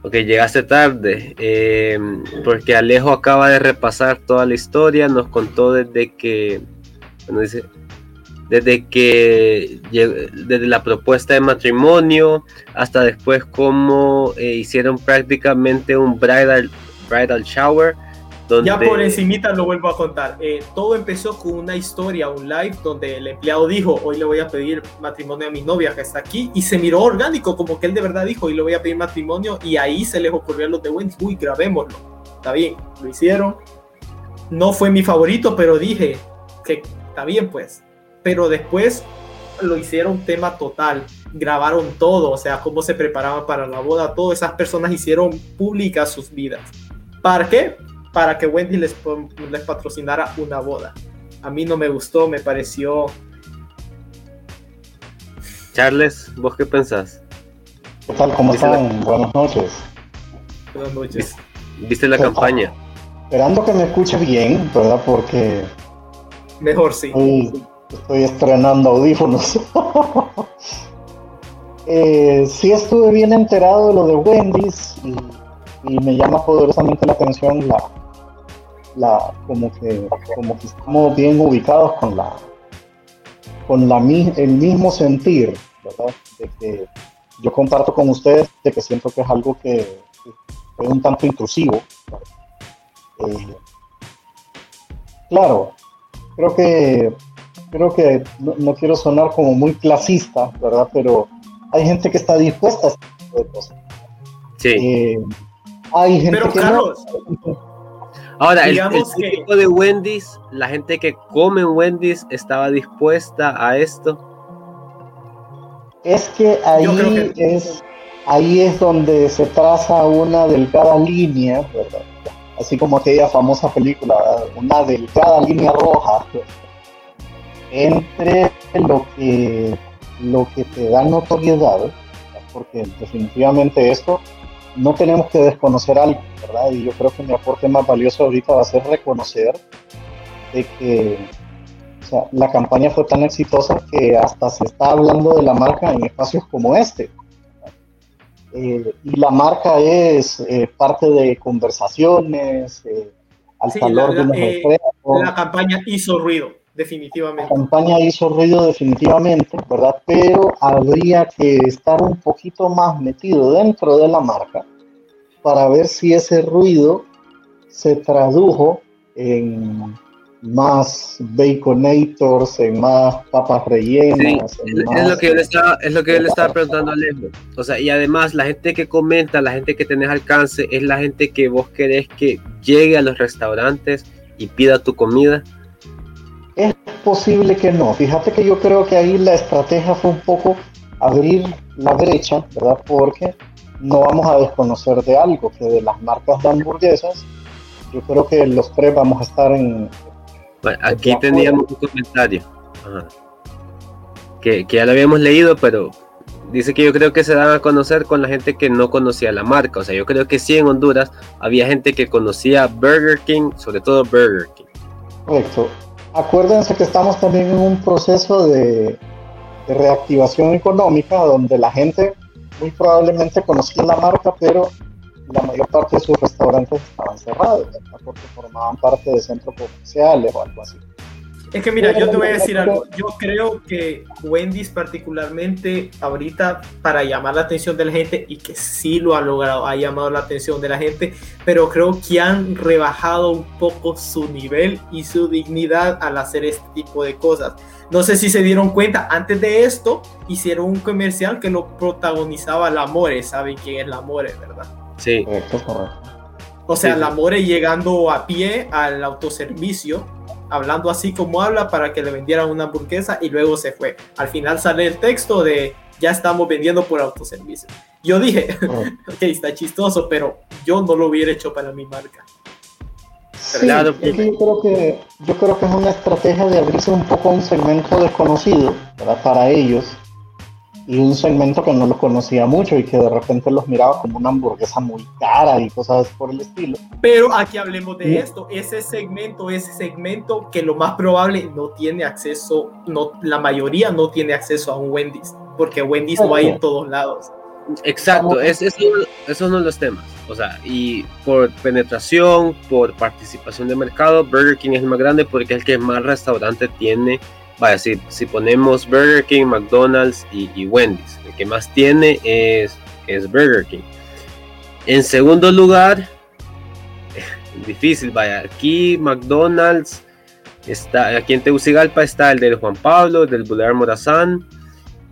Ok, llegaste tarde, eh, porque Alejo acaba de repasar toda la historia, nos contó desde que, bueno, dice, desde que desde la propuesta de matrimonio hasta después cómo eh, hicieron prácticamente un bridal, bridal shower. Donde... Ya por encimita lo vuelvo a contar. Eh, todo empezó con una historia, un live, donde el empleado dijo, hoy le voy a pedir matrimonio a mi novia que está aquí, y se miró orgánico, como que él de verdad dijo, hoy le voy a pedir matrimonio, y ahí se les ocurrió a los de Wendy, uy, grabémoslo. Está bien, lo hicieron. No fue mi favorito, pero dije que está bien pues pero después lo hicieron tema total, grabaron todo, o sea, cómo se preparaban para la boda, todas esas personas hicieron públicas sus vidas. ¿Para qué? Para que Wendy les, les patrocinara una boda. A mí no me gustó, me pareció... Charles, ¿vos qué pensás? ¿Qué tal? ¿Cómo están? Buenas noches. Buenas noches. ¿Viste la campaña? Esperando que me escuche bien, ¿verdad? Porque... Mejor sí. Estoy estrenando audífonos. [LAUGHS] eh, sí estuve bien enterado de lo de Wendy's y, me llama poderosamente la atención la, la como que como que estamos bien ubicados con la con la el mismo sentir, ¿verdad? De que yo comparto con ustedes de que siento que es algo que, es un tanto intrusivo. Eh, claro, creo que creo que no, quiero sonar como muy clasista, ¿verdad? Pero hay gente que está dispuesta a hacer tipo cosas. Sí. Eh, hay gente Pero, que Carlos, Ahora, el, el de Wendy's, la gente que come en Wendy's estaba dispuesta a esto. Es que ahí es ahí es donde se traza una delgada línea, ¿verdad? Así como aquella famosa película, una delgada línea roja entre lo que, lo que te da notoriedad, porque definitivamente esto no tenemos que desconocer algo, ¿verdad? Y yo creo que mi aporte más valioso ahorita va a ser reconocer de que la campaña fue tan exitosa que hasta se está hablando de la marca en espacios como este. Eh, y la marca es eh, parte de conversaciones, eh, al calor de los La campaña hizo ruido definitivamente. La campaña hizo ruido definitivamente, ¿verdad? Pero habría que estar un poquito más metido dentro de la marca para ver si ese ruido se tradujo en más baconators, en más papas rellenas. es, lo que yo le estaba, es lo que yo le estaba preguntando a Alejo. O sea, y además la gente que comenta, la gente que tenés alcance, es la gente que vos querés que llegue a los restaurantes y pida tu comida. Es posible que no. Fíjate que yo creo que ahí la estrategia fue un poco abrir la brecha, ¿verdad? Porque no vamos a desconocer de algo, que de las marcas de hamburguesas, yo creo que los tres vamos a estar en... Bueno, aquí teníamos un comentario. Que, que ya lo habíamos leído, pero dice que yo creo que se dan a conocer con la gente que no conocía la marca. O sea, yo creo que sí en Honduras había gente que conocía Burger King, sobre todo Burger King. Correcto. Acuérdense que estamos también en un proceso de, reactivación económica donde la gente muy probablemente conocía la marca, pero la mayor parte de sus restaurantes estaban cerrados, porque formaban parte de centros comerciales o algo así. Es que mira, yo te voy a decir algo. [LAUGHS] Yo creo que Wendy's particularmente ahorita para llamar la atención de la gente y que sí lo ha logrado, ha llamado la atención de la gente, pero creo que han rebajado un poco su nivel y su dignidad al hacer este tipo de cosas. No sé si se dieron cuenta, antes de esto hicieron un comercial que lo protagonizaba la More, ¿saben quién es la More, verdad? Sí. O sea, la More llegando a pie al autoservicio hablando así como habla para que le vendieran una hamburguesa y luego se fue. Al final sale el texto de ya estamos vendiendo por autoservicio. Yo dije, [LAUGHS] [LAUGHS] ok, está chistoso, pero yo no lo hubiera hecho para mi marca. claro. yo, creo que, yo creo que es una estrategia de abrirse un poco a un segmento desconocido para ellos y un segmento que no los conocía mucho y que de repente los miraba como una hamburguesa muy cara y cosas por el estilo. Pero aquí hablemos de esto, ese segmento, ese segmento que lo más probable no tiene acceso, no, la mayoría no tiene acceso a un Wendy's, porque Wendy's no hay en todos lados. Exacto, es, eso, esos son los temas. O sea, y por penetración, por participación de mercado, Burger King es el más grande porque es el que más restaurante tiene vaya, si, si ponemos Burger King, McDonald's y, Wendy's, el que más tiene es, es Burger King. En segundo lugar, [LAUGHS] difícil, vaya, aquí McDonald's está, aquí en Tegucigalpa está el de Juan Pablo, el del Boulevard Morazán,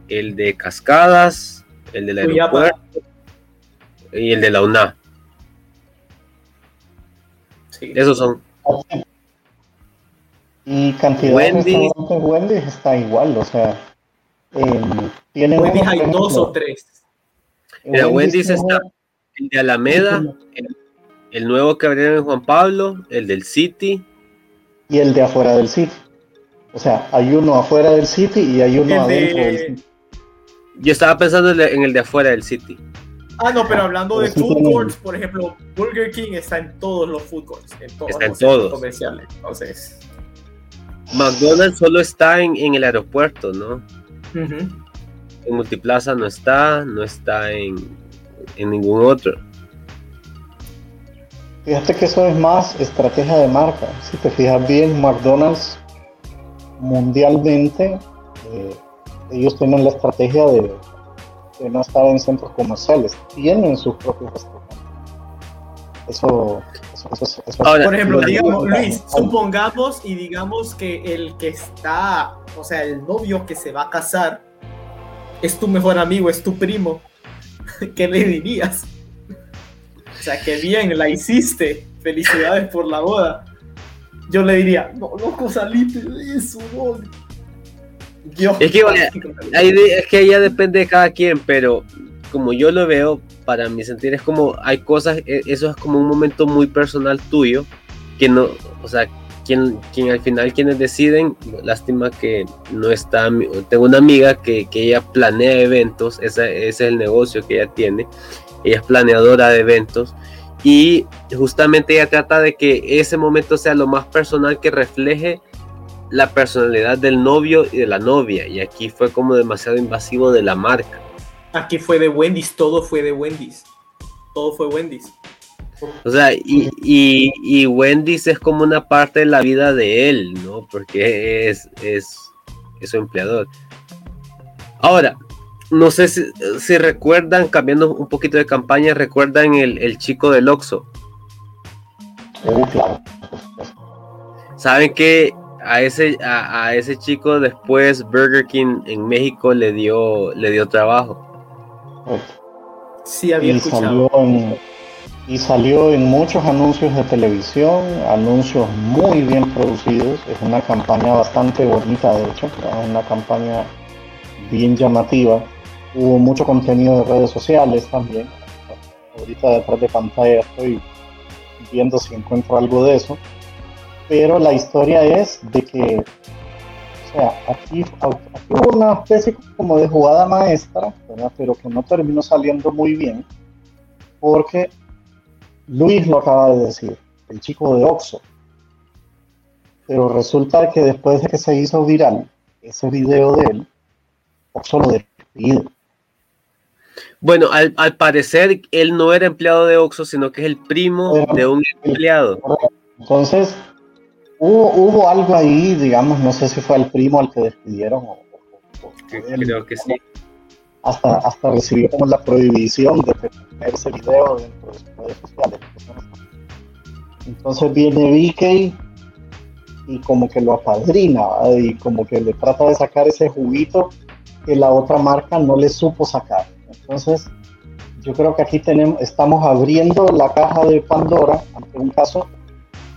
el de Cascadas, el del aeropuerto y el de la UNA. Esos son. Y cantidad Wendy's. de restaurantes Wendy's está igual, o sea, eh, Wendy's hay dos o tres. Mira, Wendy's, está el de Alameda, el, nuevo que abrieron en Juan Pablo, el del City. Y el de afuera del City. O sea, hay uno afuera del City y hay uno adentro del City. Yo estaba pensando en el de afuera del City. Ah, no, pero hablando de food courts, por ejemplo, Burger King está en todos los food courts, en todos está en todos. comerciales. Entonces, McDonald's solo está en, el aeropuerto, ¿no? En Multiplaza no está, no está en, ningún otro. Fíjate que eso es más estrategia de marca. Si te fijas bien, McDonald's mundialmente, eh, ellos tienen la estrategia de, de, no estar en centros comerciales, tienen sus propios restaurantes. Eso, por ejemplo, digamos, Luis, supongamos y digamos que el que está, o sea, el novio que se va a casar es tu mejor amigo, es tu primo. [LAUGHS] ¿Qué le dirías? O sea, que bien, la hiciste. Felicidades por la boda. Yo le diría, no, loco, salite de eso, es que, es que ya depende de cada quien, pero como yo lo veo, para mi sentir es como, hay cosas, e, eso es como un momento muy personal tuyo, que no, o sea, quien, quien al final quienes deciden, lástima que no está, tengo una amiga que, que ella planea eventos, ese, es el negocio que ella tiene, ella es planeadora de eventos y justamente ella trata de que ese momento sea lo más personal que refleje la personalidad del novio y de la novia y aquí fue como demasiado invasivo de la marca. Aquí fue de Wendy's, todo fue de Wendy's. Todo fue Wendy's. O sea, y, y, Wendy's es como una parte de la vida de él, ¿no? Porque es, es, su empleador. Ahora, no sé si, recuerdan, cambiando un poquito de campaña, recuerdan el, chico del Oxxo. Saben que a ese, a, ese chico después Burger King en México le dio, le dio trabajo. Sí, había y Salió en, y salió en muchos anuncios de televisión, anuncios muy bien producidos. Es una campaña bastante bonita, de hecho, es una campaña bien llamativa. Hubo mucho contenido de redes sociales también. Ahorita detrás de pantalla estoy viendo si encuentro algo de eso. Pero la historia es de que O sea, aquí, hubo una especie como de jugada maestra, pero que no terminó saliendo muy bien, porque Luis lo acaba de decir, el chico de Oxo. Pero resulta que después de que se hizo viral ese video de él, Oxo lo despide. Bueno, al, parecer él no era empleado de Oxo, sino que es el primo de un empleado. Entonces, Hubo, algo ahí, digamos, no sé si fue el primo al que despidieron o, creo que sí. Hasta, hasta recibió como la prohibición de tener ese video dentro de sus redes sociales. Entonces viene Vicky y como que lo apadrina y como que le trata de sacar ese juguito que la otra marca no le supo sacar. Entonces, yo creo que aquí tenemos, estamos abriendo la caja de Pandora ante un caso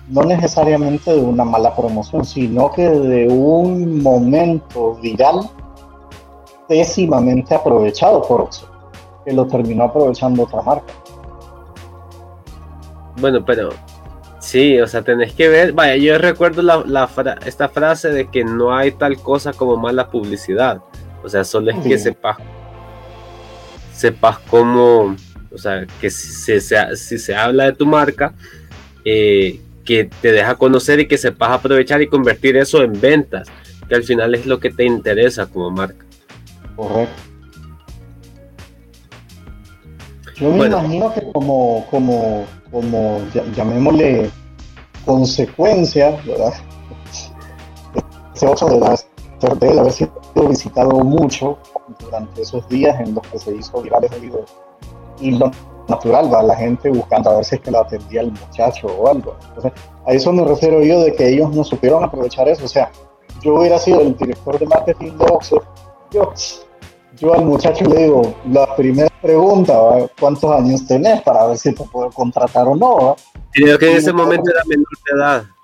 no necesariamente de una mala promoción, sino que de un momento viral pésimamente aprovechado por Oxxo, que lo terminó aprovechando otra marca. Bueno, pero sí, o sea, tenés que ver, vaya, yo recuerdo la, esta frase de que no hay tal cosa como mala publicidad, o sea, solo es que sepas, sepas cómo, o sea, que si se, si se habla de tu marca, eh, que te deja conocer y que sepas aprovechar y convertir eso en ventas, que al final es lo que te interesa como marca. Correcto. Yo me imagino que como, como, como llamémosle consecuencia, ¿verdad? [LAUGHS] Ese ocho de haber sido visitado mucho durante esos días en los que se hizo viral ese video. Y lo natural, va la gente buscando a ver si es que la atendía el muchacho o algo. Entonces, a eso me refiero yo de que ellos no supieron aprovechar eso. O sea, yo hubiera sido el director de marketing de Oxford, yo, yo al muchacho le digo, la primera pregunta, ¿cuántos años tenés para ver si te puedo contratar o no? Creo que en ese momento era menor de edad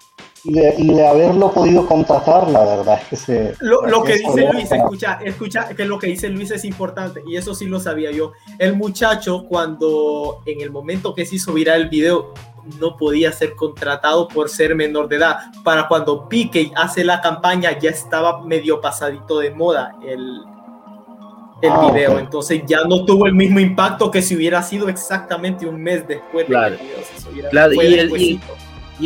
y de, haberlo podido contratar, la verdad es que se... Lo, que dice Luis, escucha, escucha que lo que dice Luis es importante y eso sí lo sabía yo. El muchacho cuando en el momento que se hizo viral el video no podía ser contratado por ser menor de edad. Para cuando Pique hace la campaña ya estaba medio pasadito de moda el, el ah, video, entonces ya no tuvo el mismo impacto que si hubiera sido exactamente un mes después de que el video se Claro, y el, y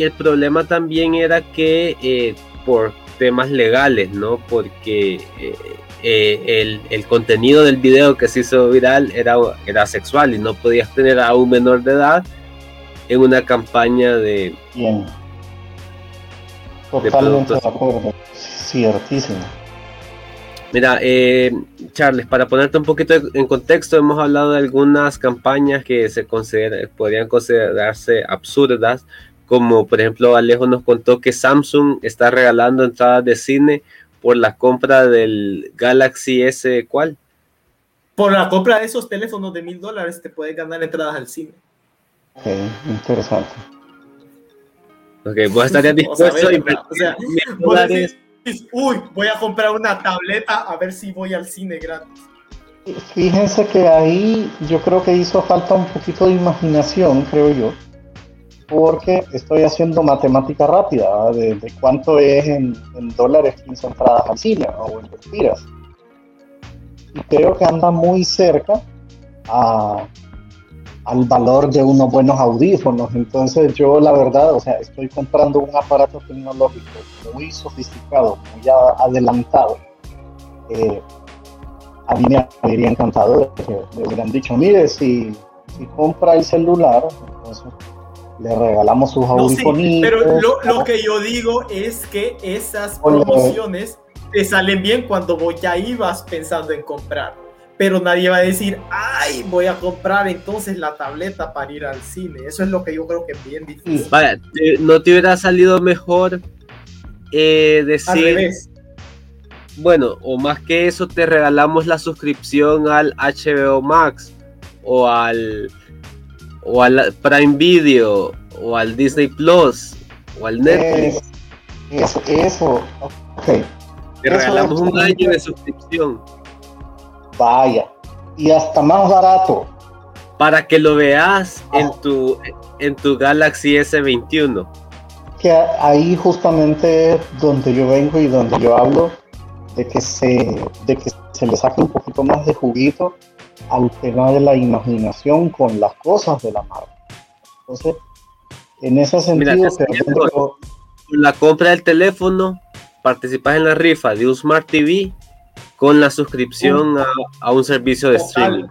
el problema también era que eh, por temas legales, ¿no? Porque eh, eh, el, contenido del video que se hizo viral era, era sexual y no podías tener a un menor de edad en una campaña de... Bien. Totalmente de, acuerdo. Ciertísimo. Mira, Charles, para ponerte un poquito en contexto, hemos hablado de algunas campañas que se consideran, podrían considerarse absurdas, como por ejemplo Alejo nos contó que Samsung está regalando entradas de cine por la compra del Galaxy S, ¿cuál? Por la compra de esos teléfonos de mil dólares te puedes ganar entradas al cine. Ok, interesante. Ok, vos estarías [LAUGHS] dispuesto a invertir dólares. Uy, voy a comprar una tableta a ver si voy al cine gratis. Fíjense que ahí yo creo que hizo falta un poquito de imaginación, creo yo porque estoy haciendo matemática rápida de, cuánto es en, dólares 15 entradas al cine o en respiras. Y creo que anda muy cerca al valor de unos buenos audífonos. Entonces yo la verdad, o sea, estoy comprando un aparato tecnológico muy sofisticado, muy adelantado. Eh, a mí me habría encantado que me hubieran dicho, mire, si, si compra el celular, entonces le regalamos sus audífonos. pero lo, que yo digo es que esas promociones te salen bien cuando vos ya ibas pensando en comprar. Pero nadie va a decir, ay, voy a comprar entonces la tableta para ir al cine. Eso es lo que yo creo que es bien difícil. Vaya, ¿no te hubiera salido mejor eh, decir... Bueno, o más que eso, te regalamos la suscripción al HBO Max o al o al Prime Video, o al Disney Plus, o al Netflix. Eso, eso, ok. Te regalamos un año de suscripción. Vaya, y hasta más barato. Para que lo veas en ah. tu en tu Galaxy S21. Que ahí justamente donde yo vengo y donde yo hablo de que se, de que se le saque un poquito más de juguito al tema de la imaginación con las cosas de la marca. Entonces, en ese sentido, con la compra del teléfono, participas en la rifa de un Smart TV con la suscripción a, un servicio de streaming.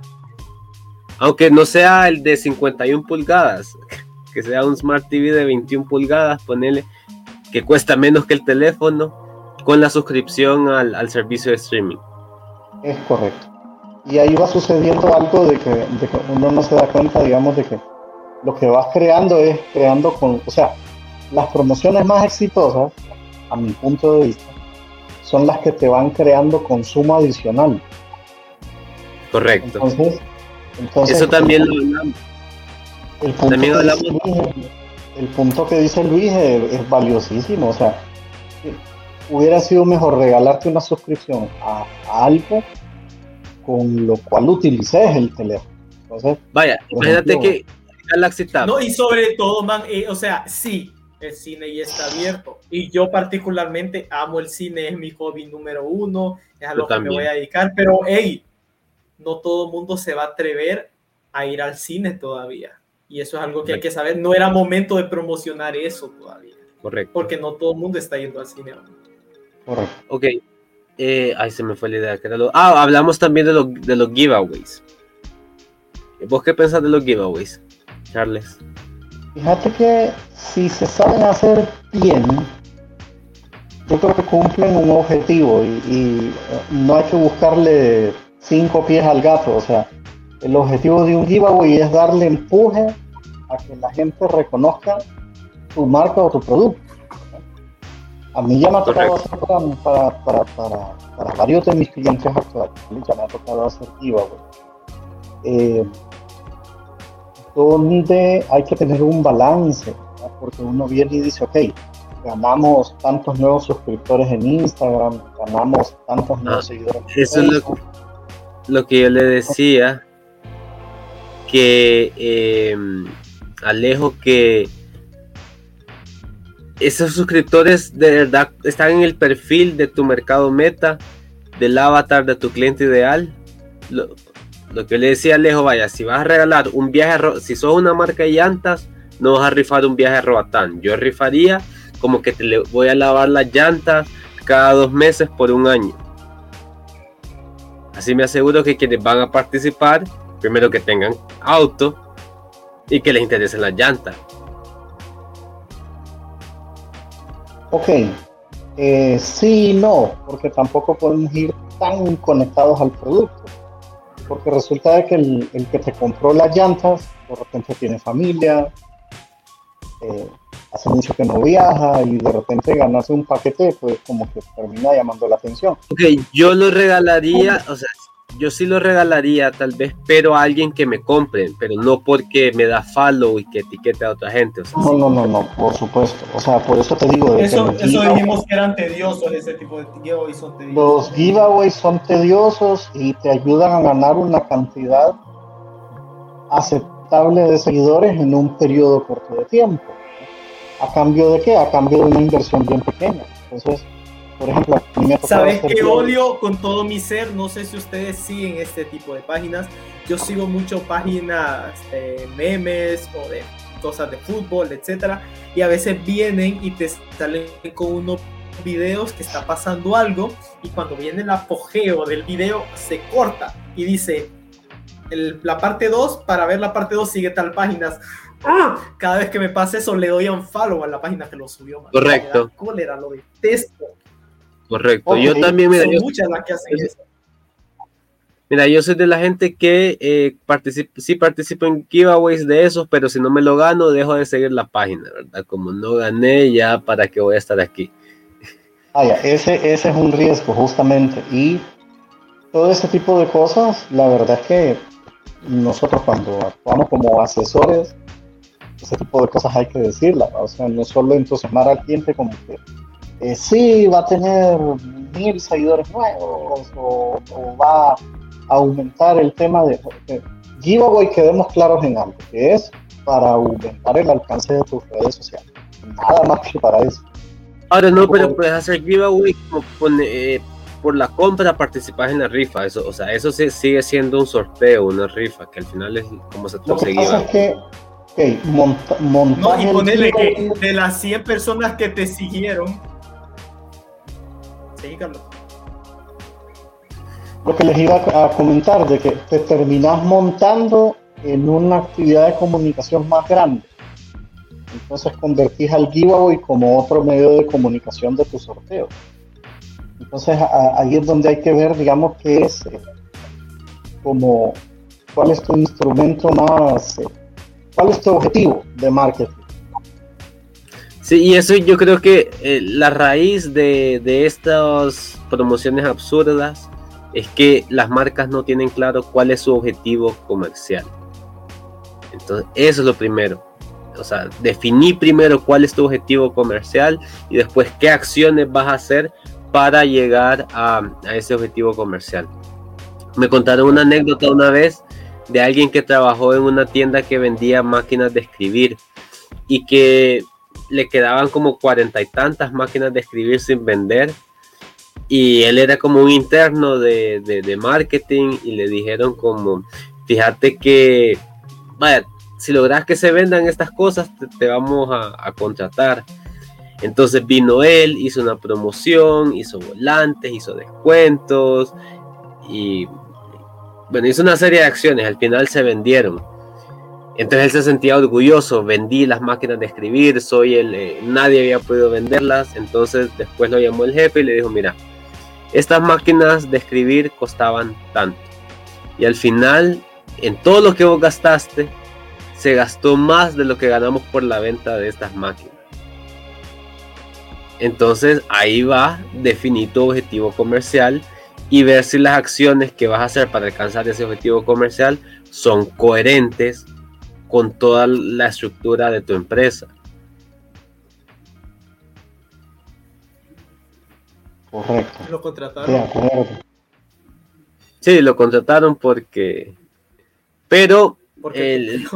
Aunque no sea el de 51 pulgadas, [LAUGHS] que sea un Smart TV de 21 pulgadas, ponele que cuesta menos que el teléfono con la suscripción al, servicio de streaming. Es correcto. Y ahí va sucediendo algo de que, de que uno no se da cuenta, digamos, de que lo que vas creando es creando con, o sea, las promociones más exitosas, a mi punto de vista, son las que te van creando consumo adicional. Correcto. Entonces, eso también lo hablamos. El punto, también que el punto que dice Luis es, valiosísimo. O sea, hubiera sido mejor regalarte una suscripción a, algo con lo cual utilices el teléfono. Entonces, Vaya, imagínate que Galaxy Tab. No, y sobre todo, man, eh, o sea, sí, el cine ya está abierto. Y yo particularmente amo el cine, es mi hobby número uno, es a lo que me voy a dedicar, pero hey, no todo el mundo se va a atrever a ir al cine todavía. Y eso es algo que hay que saber. No era momento de promocionar eso todavía. Correcto. Porque no todo el mundo está yendo al cine Correcto. Ok. Eh, ay, se me fue la idea. Ah, hablamos también de, de los giveaways. ¿Vos qué pensás de los giveaways, Charles? Fíjate que si se saben hacer bien, yo creo que cumplen un objetivo y, no hay que buscarle cinco pies al gato. O sea, el objetivo de un giveaway es darle empuje a que la gente reconozca tu marca o tu producto. A mí ya me ha tocado hacer para, para, varios de mis clientes actuales, ya me ha tocado hacer giveaway. Eh, donde hay que tener un balance, porque uno viene y dice, ok, ganamos tantos nuevos suscriptores en Instagram, ganamos tantos nuevos ah, seguidores. Eso es lo, que yo le decía, que em, Alejo, que esos suscriptores de verdad están en el perfil de tu mercado meta, del avatar de tu cliente ideal lo que le decía Alejo, vaya, si vas a regalar un viaje, si sos una marca de llantas, no vas a rifar un viaje a Roatán. Yo rifaría como que te le voy a lavar las llantas cada dos meses por un año. Así me aseguro que quienes van a participar, primero que tengan auto y que les interesen las llantas. Ok, eh, sí y no, porque tampoco podemos ir tan conectados al producto porque resulta que el, que te compró las llantas, de repente tiene familia, eh, hace mucho que no viaja y de repente ganarse un paquete, pues como que termina llamando la atención. Ok, yo lo regalaría, o sea, yo sí lo regalaría tal vez, pero a alguien que me compre, pero no porque me da follow y que etiquete a otra gente. no, no, no, no, por supuesto. O sea, por eso te digo. eso, eso dijimos que eran tediosos, ese tipo de giveaways son tediosos. Los giveaways son tediosos y te ayudan a ganar una cantidad aceptable de seguidores en un periodo corto de tiempo. ¿A cambio de qué? A cambio de una inversión bien pequeña. Entonces, por ejemplo, ¿Sabes qué odio con todo mi ser? No sé si ustedes siguen este tipo de páginas. Yo sigo mucho páginas de memes o de cosas de fútbol, etcétera, y a veces vienen y te salen con unos videos que está pasando algo y cuando viene el apogeo del video se corta y dice la parte 2 para ver la parte 2 sigue tal páginas [LAUGHS] ¡Ah! cada vez que me pasa eso le doy un follow a la página que lo subió correcto cólera lo detesto Correcto. yo también, mira, yo, mira, yo soy de la gente que eh, sí participo en giveaways de esos, pero si no me lo gano, dejo de seguir la página, ¿verdad? Como no gané, ya para qué voy a estar aquí. Vaya, ese, ese es un riesgo, justamente. Y todo ese tipo de cosas, la verdad es que nosotros cuando actuamos como asesores, ese tipo de cosas hay que decirla, o sea, no solo entusiasmar al cliente como que eh, sí va a tener mil seguidores nuevos o, va a aumentar el tema de, de giveaway, quedemos claros en algo, que es para aumentar el alcance de tus redes sociales. Nada más que para eso. Ahora no, pero puedes hacer giveaway como por la compra participas en la rifa. Eso, o sea, eso sigue siendo un sorteo, una rifa, que al final es como se conseguía. Lo que pasa es que okay, monta, no, y ponerle que de las 100 personas que te siguieron. Lo que les iba a comentar, de que te terminas montando en una actividad de comunicación más grande. Entonces convertís al giveaway como otro medio de comunicación de tu sorteo. Entonces ahí es donde hay que ver, digamos, qué es eh, como cuál es tu instrumento más, eh, cuál es tu objetivo de marketing. Sí, y eso yo creo que eh, la raíz de, de estas promociones absurdas es que las marcas no tienen claro cuál es su objetivo comercial. Entonces, eso es lo primero. O sea, definir primero cuál es tu objetivo comercial y después qué acciones vas a hacer para llegar a, ese objetivo comercial. Me contaron una anécdota una vez de alguien que trabajó en una tienda que vendía máquinas de escribir y que le quedaban como cuarenta y tantas máquinas de escribir sin vender y él era como un interno de, de, marketing y le dijeron como, fíjate que, vaya, si logras que se vendan estas cosas, te, vamos a, a contratar. Entonces vino él, hizo una promoción, hizo volantes, hizo descuentos y bueno, hizo una serie de acciones, al final se vendieron. Entonces él se sentía orgulloso, vendí las máquinas de escribir, soy el, eh, nadie había podido venderlas, entonces después lo llamó el jefe y le dijo, mira, estas máquinas de escribir costaban tanto. Y al final, en todo lo que vos gastaste, se gastó más de lo que ganamos por la venta de estas máquinas. Entonces ahí va definir tu objetivo comercial y ver si las acciones que vas a hacer para alcanzar ese objetivo comercial son coherentes con toda la estructura de tu empresa. Correcto. Lo contrataron. Sí, lo contrataron porque. Pero. Él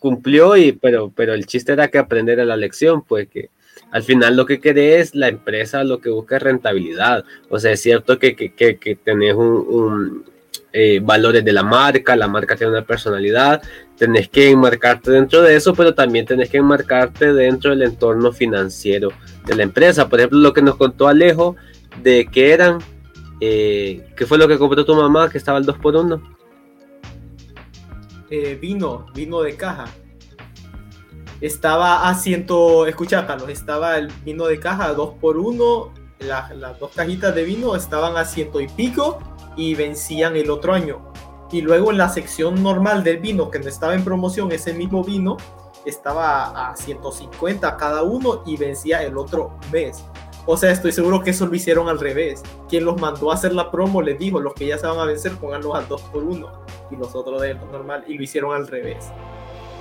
cumplió y pero pero el chiste era que aprender a la lección pues que al final lo que querés, la empresa lo que busca es rentabilidad. O sea, es cierto que, que, que, tenés un, eh, valores de la marca, la marca tiene una personalidad, tenés que enmarcarte dentro de eso, pero también tenés que enmarcarte dentro del entorno financiero de la empresa. Por ejemplo, lo que nos contó Alejo de que eran, eh, ¿qué fue lo que compró tu mamá que estaba el 2x1? Eh, vino, vino de caja estaba a ciento, escucha estaba el vino de caja 2 por 1 las dos cajitas de vino estaban a ciento y pico y vencían el otro año. Y luego en la sección normal del vino, que no estaba en promoción, ese mismo vino estaba a 150 cada uno y vencía el otro mes. O sea, estoy seguro que eso lo hicieron al revés. Quien los mandó a hacer la promo les dijo, los que ya se van a vencer, pónganlos al 2 por 1 y los otros de normal y lo hicieron al revés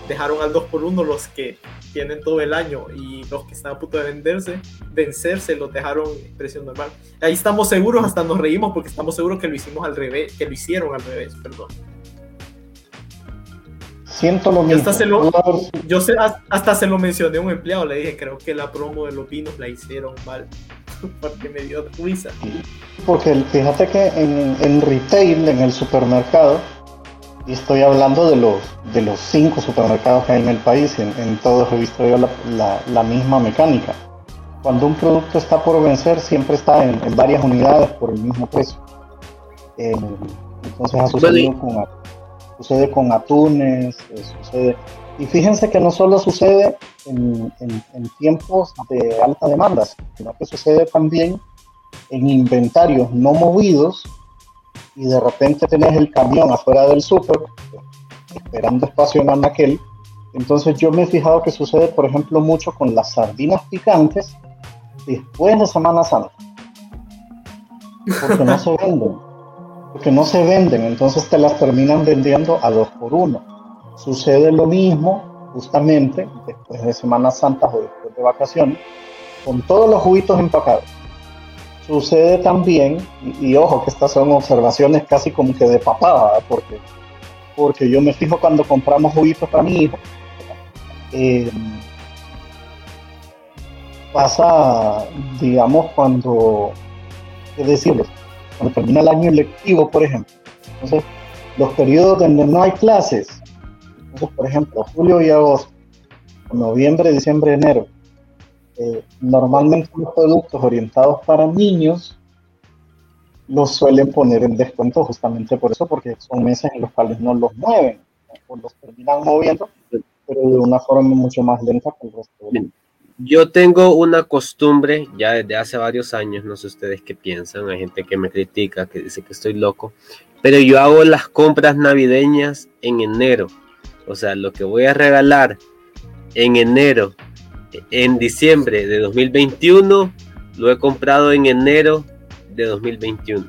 dejaron al 2 por 1 los que tienen todo el año y los que están a punto de venderse, vencerse, los dejaron en precio normal. Ahí estamos seguros, hasta nos reímos porque estamos seguros que lo hicimos al revés, que lo hicieron al revés, perdón. Siento lo mismo. Hasta se lo, yo sé, hasta se lo mencioné a un empleado, le dije, creo que la promo de los vinos la hicieron mal, [LAUGHS] porque me dio risa. Porque fíjate que en, en retail, en el supermercado, y estoy hablando de los, de los cinco supermercados que hay en el país, en, en todos he visto yo la, la, misma mecánica. Cuando un producto está por vencer, siempre está en, varias unidades por el mismo precio. Eh, entonces ha sucedido con, sucede con atunes, eh, sucede... Y fíjense que no solo sucede en, en, tiempos de alta demanda, sino que sucede también en inventarios no movidos y de repente tenés el camión afuera del súper esperando espacio en aquel. Entonces yo me he fijado que sucede, por ejemplo, mucho con las sardinas picantes después de Semana Santa. Porque no se venden. Porque no se venden, entonces te las terminan vendiendo a dos por uno. Sucede lo mismo justamente después de Semana Santa o después de vacaciones con todos los juguitos empacados Sucede también, y, ojo que estas son observaciones casi como que de papá, porque, porque yo me fijo cuando compramos juguitos para mi hijo, eh, pasa, digamos, cuando que decirles, cuando termina el año lectivo, por ejemplo, entonces los periodos donde no hay clases, entonces, por ejemplo, julio y agosto, noviembre, diciembre, enero, eh, normalmente los productos orientados para niños los suelen poner en descuento justamente por eso, porque son meses en los cuales no los mueven, o los terminan moviendo, pero de una forma mucho más lenta que el resto. Yo tengo una costumbre ya desde hace varios años, no sé ustedes qué piensan, hay gente que me critica, que dice que estoy loco, pero yo hago las compras navideñas en enero. O sea, lo que voy a regalar en enero, en diciembre de 2021, lo he comprado en enero de 2021.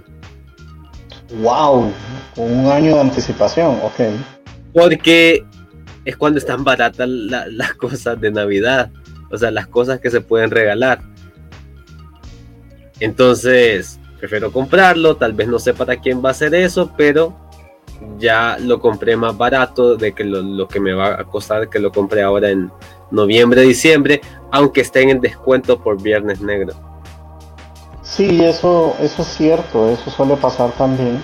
Wow, con un año de anticipación, ok. Porque es cuando están baratas las cosas de Navidad o sea, las cosas que se pueden regalar. Entonces, prefiero comprarlo, tal vez no sé para quién va a ser eso, pero ya lo compré más barato de que lo, que me va a costar que lo compré ahora en noviembre, diciembre, aunque esté en el descuento por Viernes Negro. Sí, eso, eso es cierto, eso suele pasar también.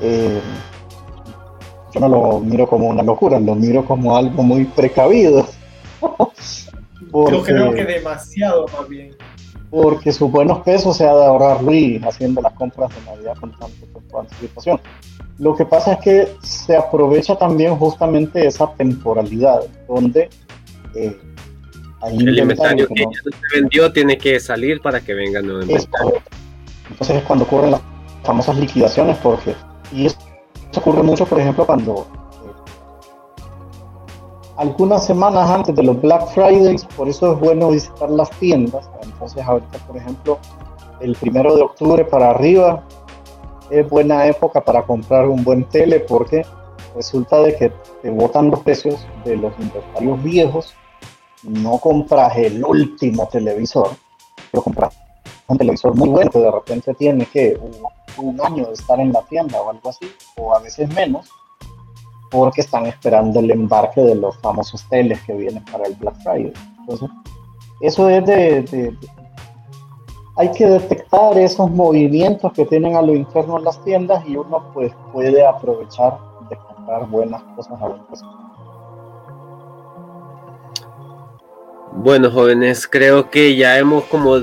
Eh, yo no lo miro como una locura, lo miro como algo muy precavido. [LAUGHS] Yo creo que demasiado más bien. Porque su buenos pesos se ha de ahorrar Luis haciendo las compras de Navidad con tanta anticipación. Lo que pasa es que se aprovecha también justamente esa temporalidad donde eh, el inventario que, no se vendió tiene que salir para que venga nuevo inventario. Entonces es cuando ocurren las famosas liquidaciones, porque y eso ocurre mucho, por ejemplo, cuando algunas semanas antes de los Black Fridays, por eso es bueno visitar las tiendas. Entonces ahorita, por ejemplo, el primero de octubre para arriba es buena época para comprar un buen tele porque resulta de que te botan los precios de los inventarios viejos, no compras el último televisor, pero compras un televisor muy bueno que de repente tiene que un año de estar en la tienda o algo así, o a veces menos, porque están esperando el embarque de los famosos teles que vienen para el Black Friday. Entonces, eso es de, hay que detectar esos movimientos que tienen a lo interno en las tiendas y uno pues puede aprovechar de buenas cosas a buen Bueno, jóvenes, creo que ya hemos como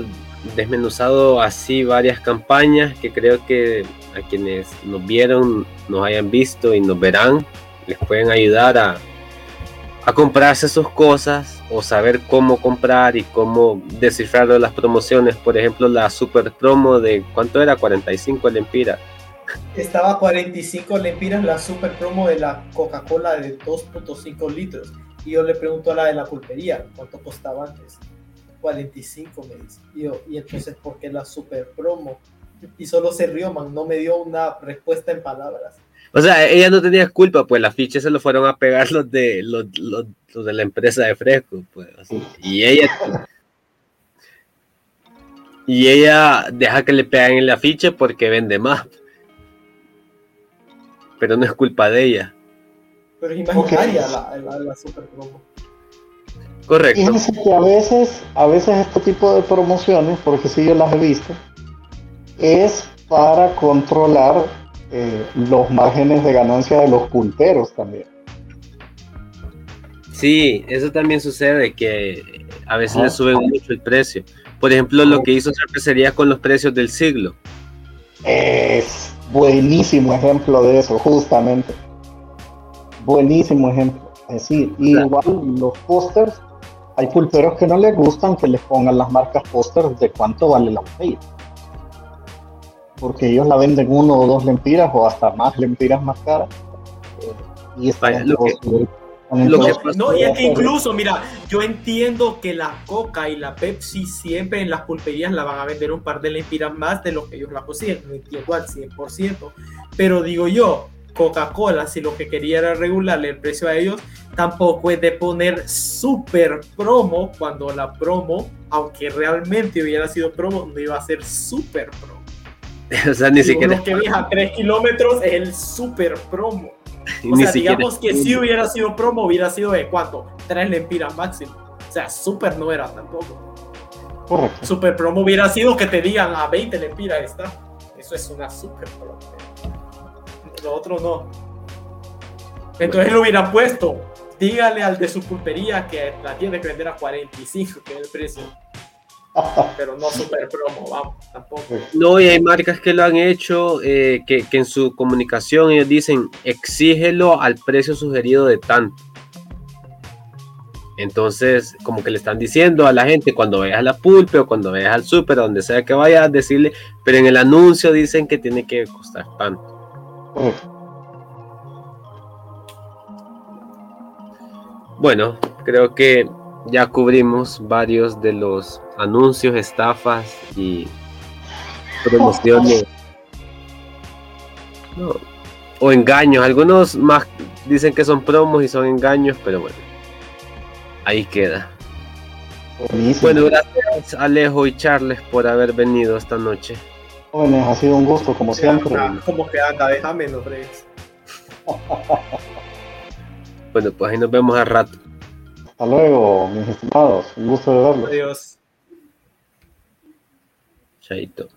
desmenuzado así varias campañas que creo que a quienes nos vieron, nos hayan visto y nos verán, les pueden ayudar a, a comprarse sus cosas o saber cómo comprar y cómo descifrar las promociones. Por ejemplo, la super promo de ¿cuánto era? 45 lempiras. Estaba 45 lempiras la super promo de la Coca-Cola de 2.5 litros. Y yo le pregunto a la de la pulpería, ¿cuánto costaba antes? 45 me dice. Y, yo, y entonces, ¿por qué la super promo? Y solo se rió, man, no me dio una respuesta en palabras. O sea, ella no tenía culpa, pues las fichas se lo fueron a pegar los de los, de la empresa de fresco, pues. Y ella y ella deja que le peguen el afiche porque vende más. Pero no es culpa de ella. Pero es imaginaria la, la, super promo. Correcto. Fíjense que a veces, a veces este tipo de promociones, porque si yo las he visto, es para controlar eh, los márgenes de ganancia de los pulperos también. Sí, eso también sucede, que a veces le suben mucho el precio. Por ejemplo, lo que hizo cervecería con los precios del siglo. Es buenísimo ejemplo de eso, justamente. Buenísimo ejemplo. Es decir, igual los pósters, hay pulperos que no les gustan que les pongan las marcas pósters de cuánto vale la botella porque ellos la venden uno o dos lempiras o hasta más lempiras más caras. Eh, y no, y es que incluso, mira, yo entiendo que la Coca y la Pepsi siempre en las pulperías la van a vender un par de lempiras más de lo que ellos la consiguen, no entiendo al 100%, pero digo yo, Coca-Cola, si lo que quería era regularle el precio a ellos, tampoco es de poner super promo cuando la promo, aunque realmente hubiera sido promo, no iba a ser super promo. [LAUGHS] o sea, ni siquiera. que viaja 3 kilómetros es el super promo. O sea, digamos que si hubiera sido promo, hubiera sido de cuánto? 3 lempiras máximo. O sea, super no era tampoco. Super promo hubiera sido que te digan a 20 lempiras está. Eso es una super promo. Lo otro no. Entonces lo hubieran puesto. Dígale al de su pulpería que la tiene que vender a 45, que es el precio. Pero no super promo, vamos, tampoco. No, y hay marcas que lo han hecho, eh, que, que en su comunicación ellos dicen, exígelo al precio sugerido de tanto. Entonces, como que le están diciendo a la gente cuando veas la pulpe o cuando veas al súper, donde sea que vayas, decirle, pero en el anuncio dicen que tiene que costar tanto. Bueno, creo que ya cubrimos varios de los anuncios, estafas y promociones. O engaños. Algunos más dicen que son promos y son engaños, pero bueno ahí queda. Bueno, gracias Alejo y Charles por haber venido esta noche. Jóvenes, ha sido un gusto como siempre. Como que anda, déjame, no Bueno, pues ahí nos vemos al rato. Hasta luego, mis estimados. Un gusto de verlos. Adiós. Chaito.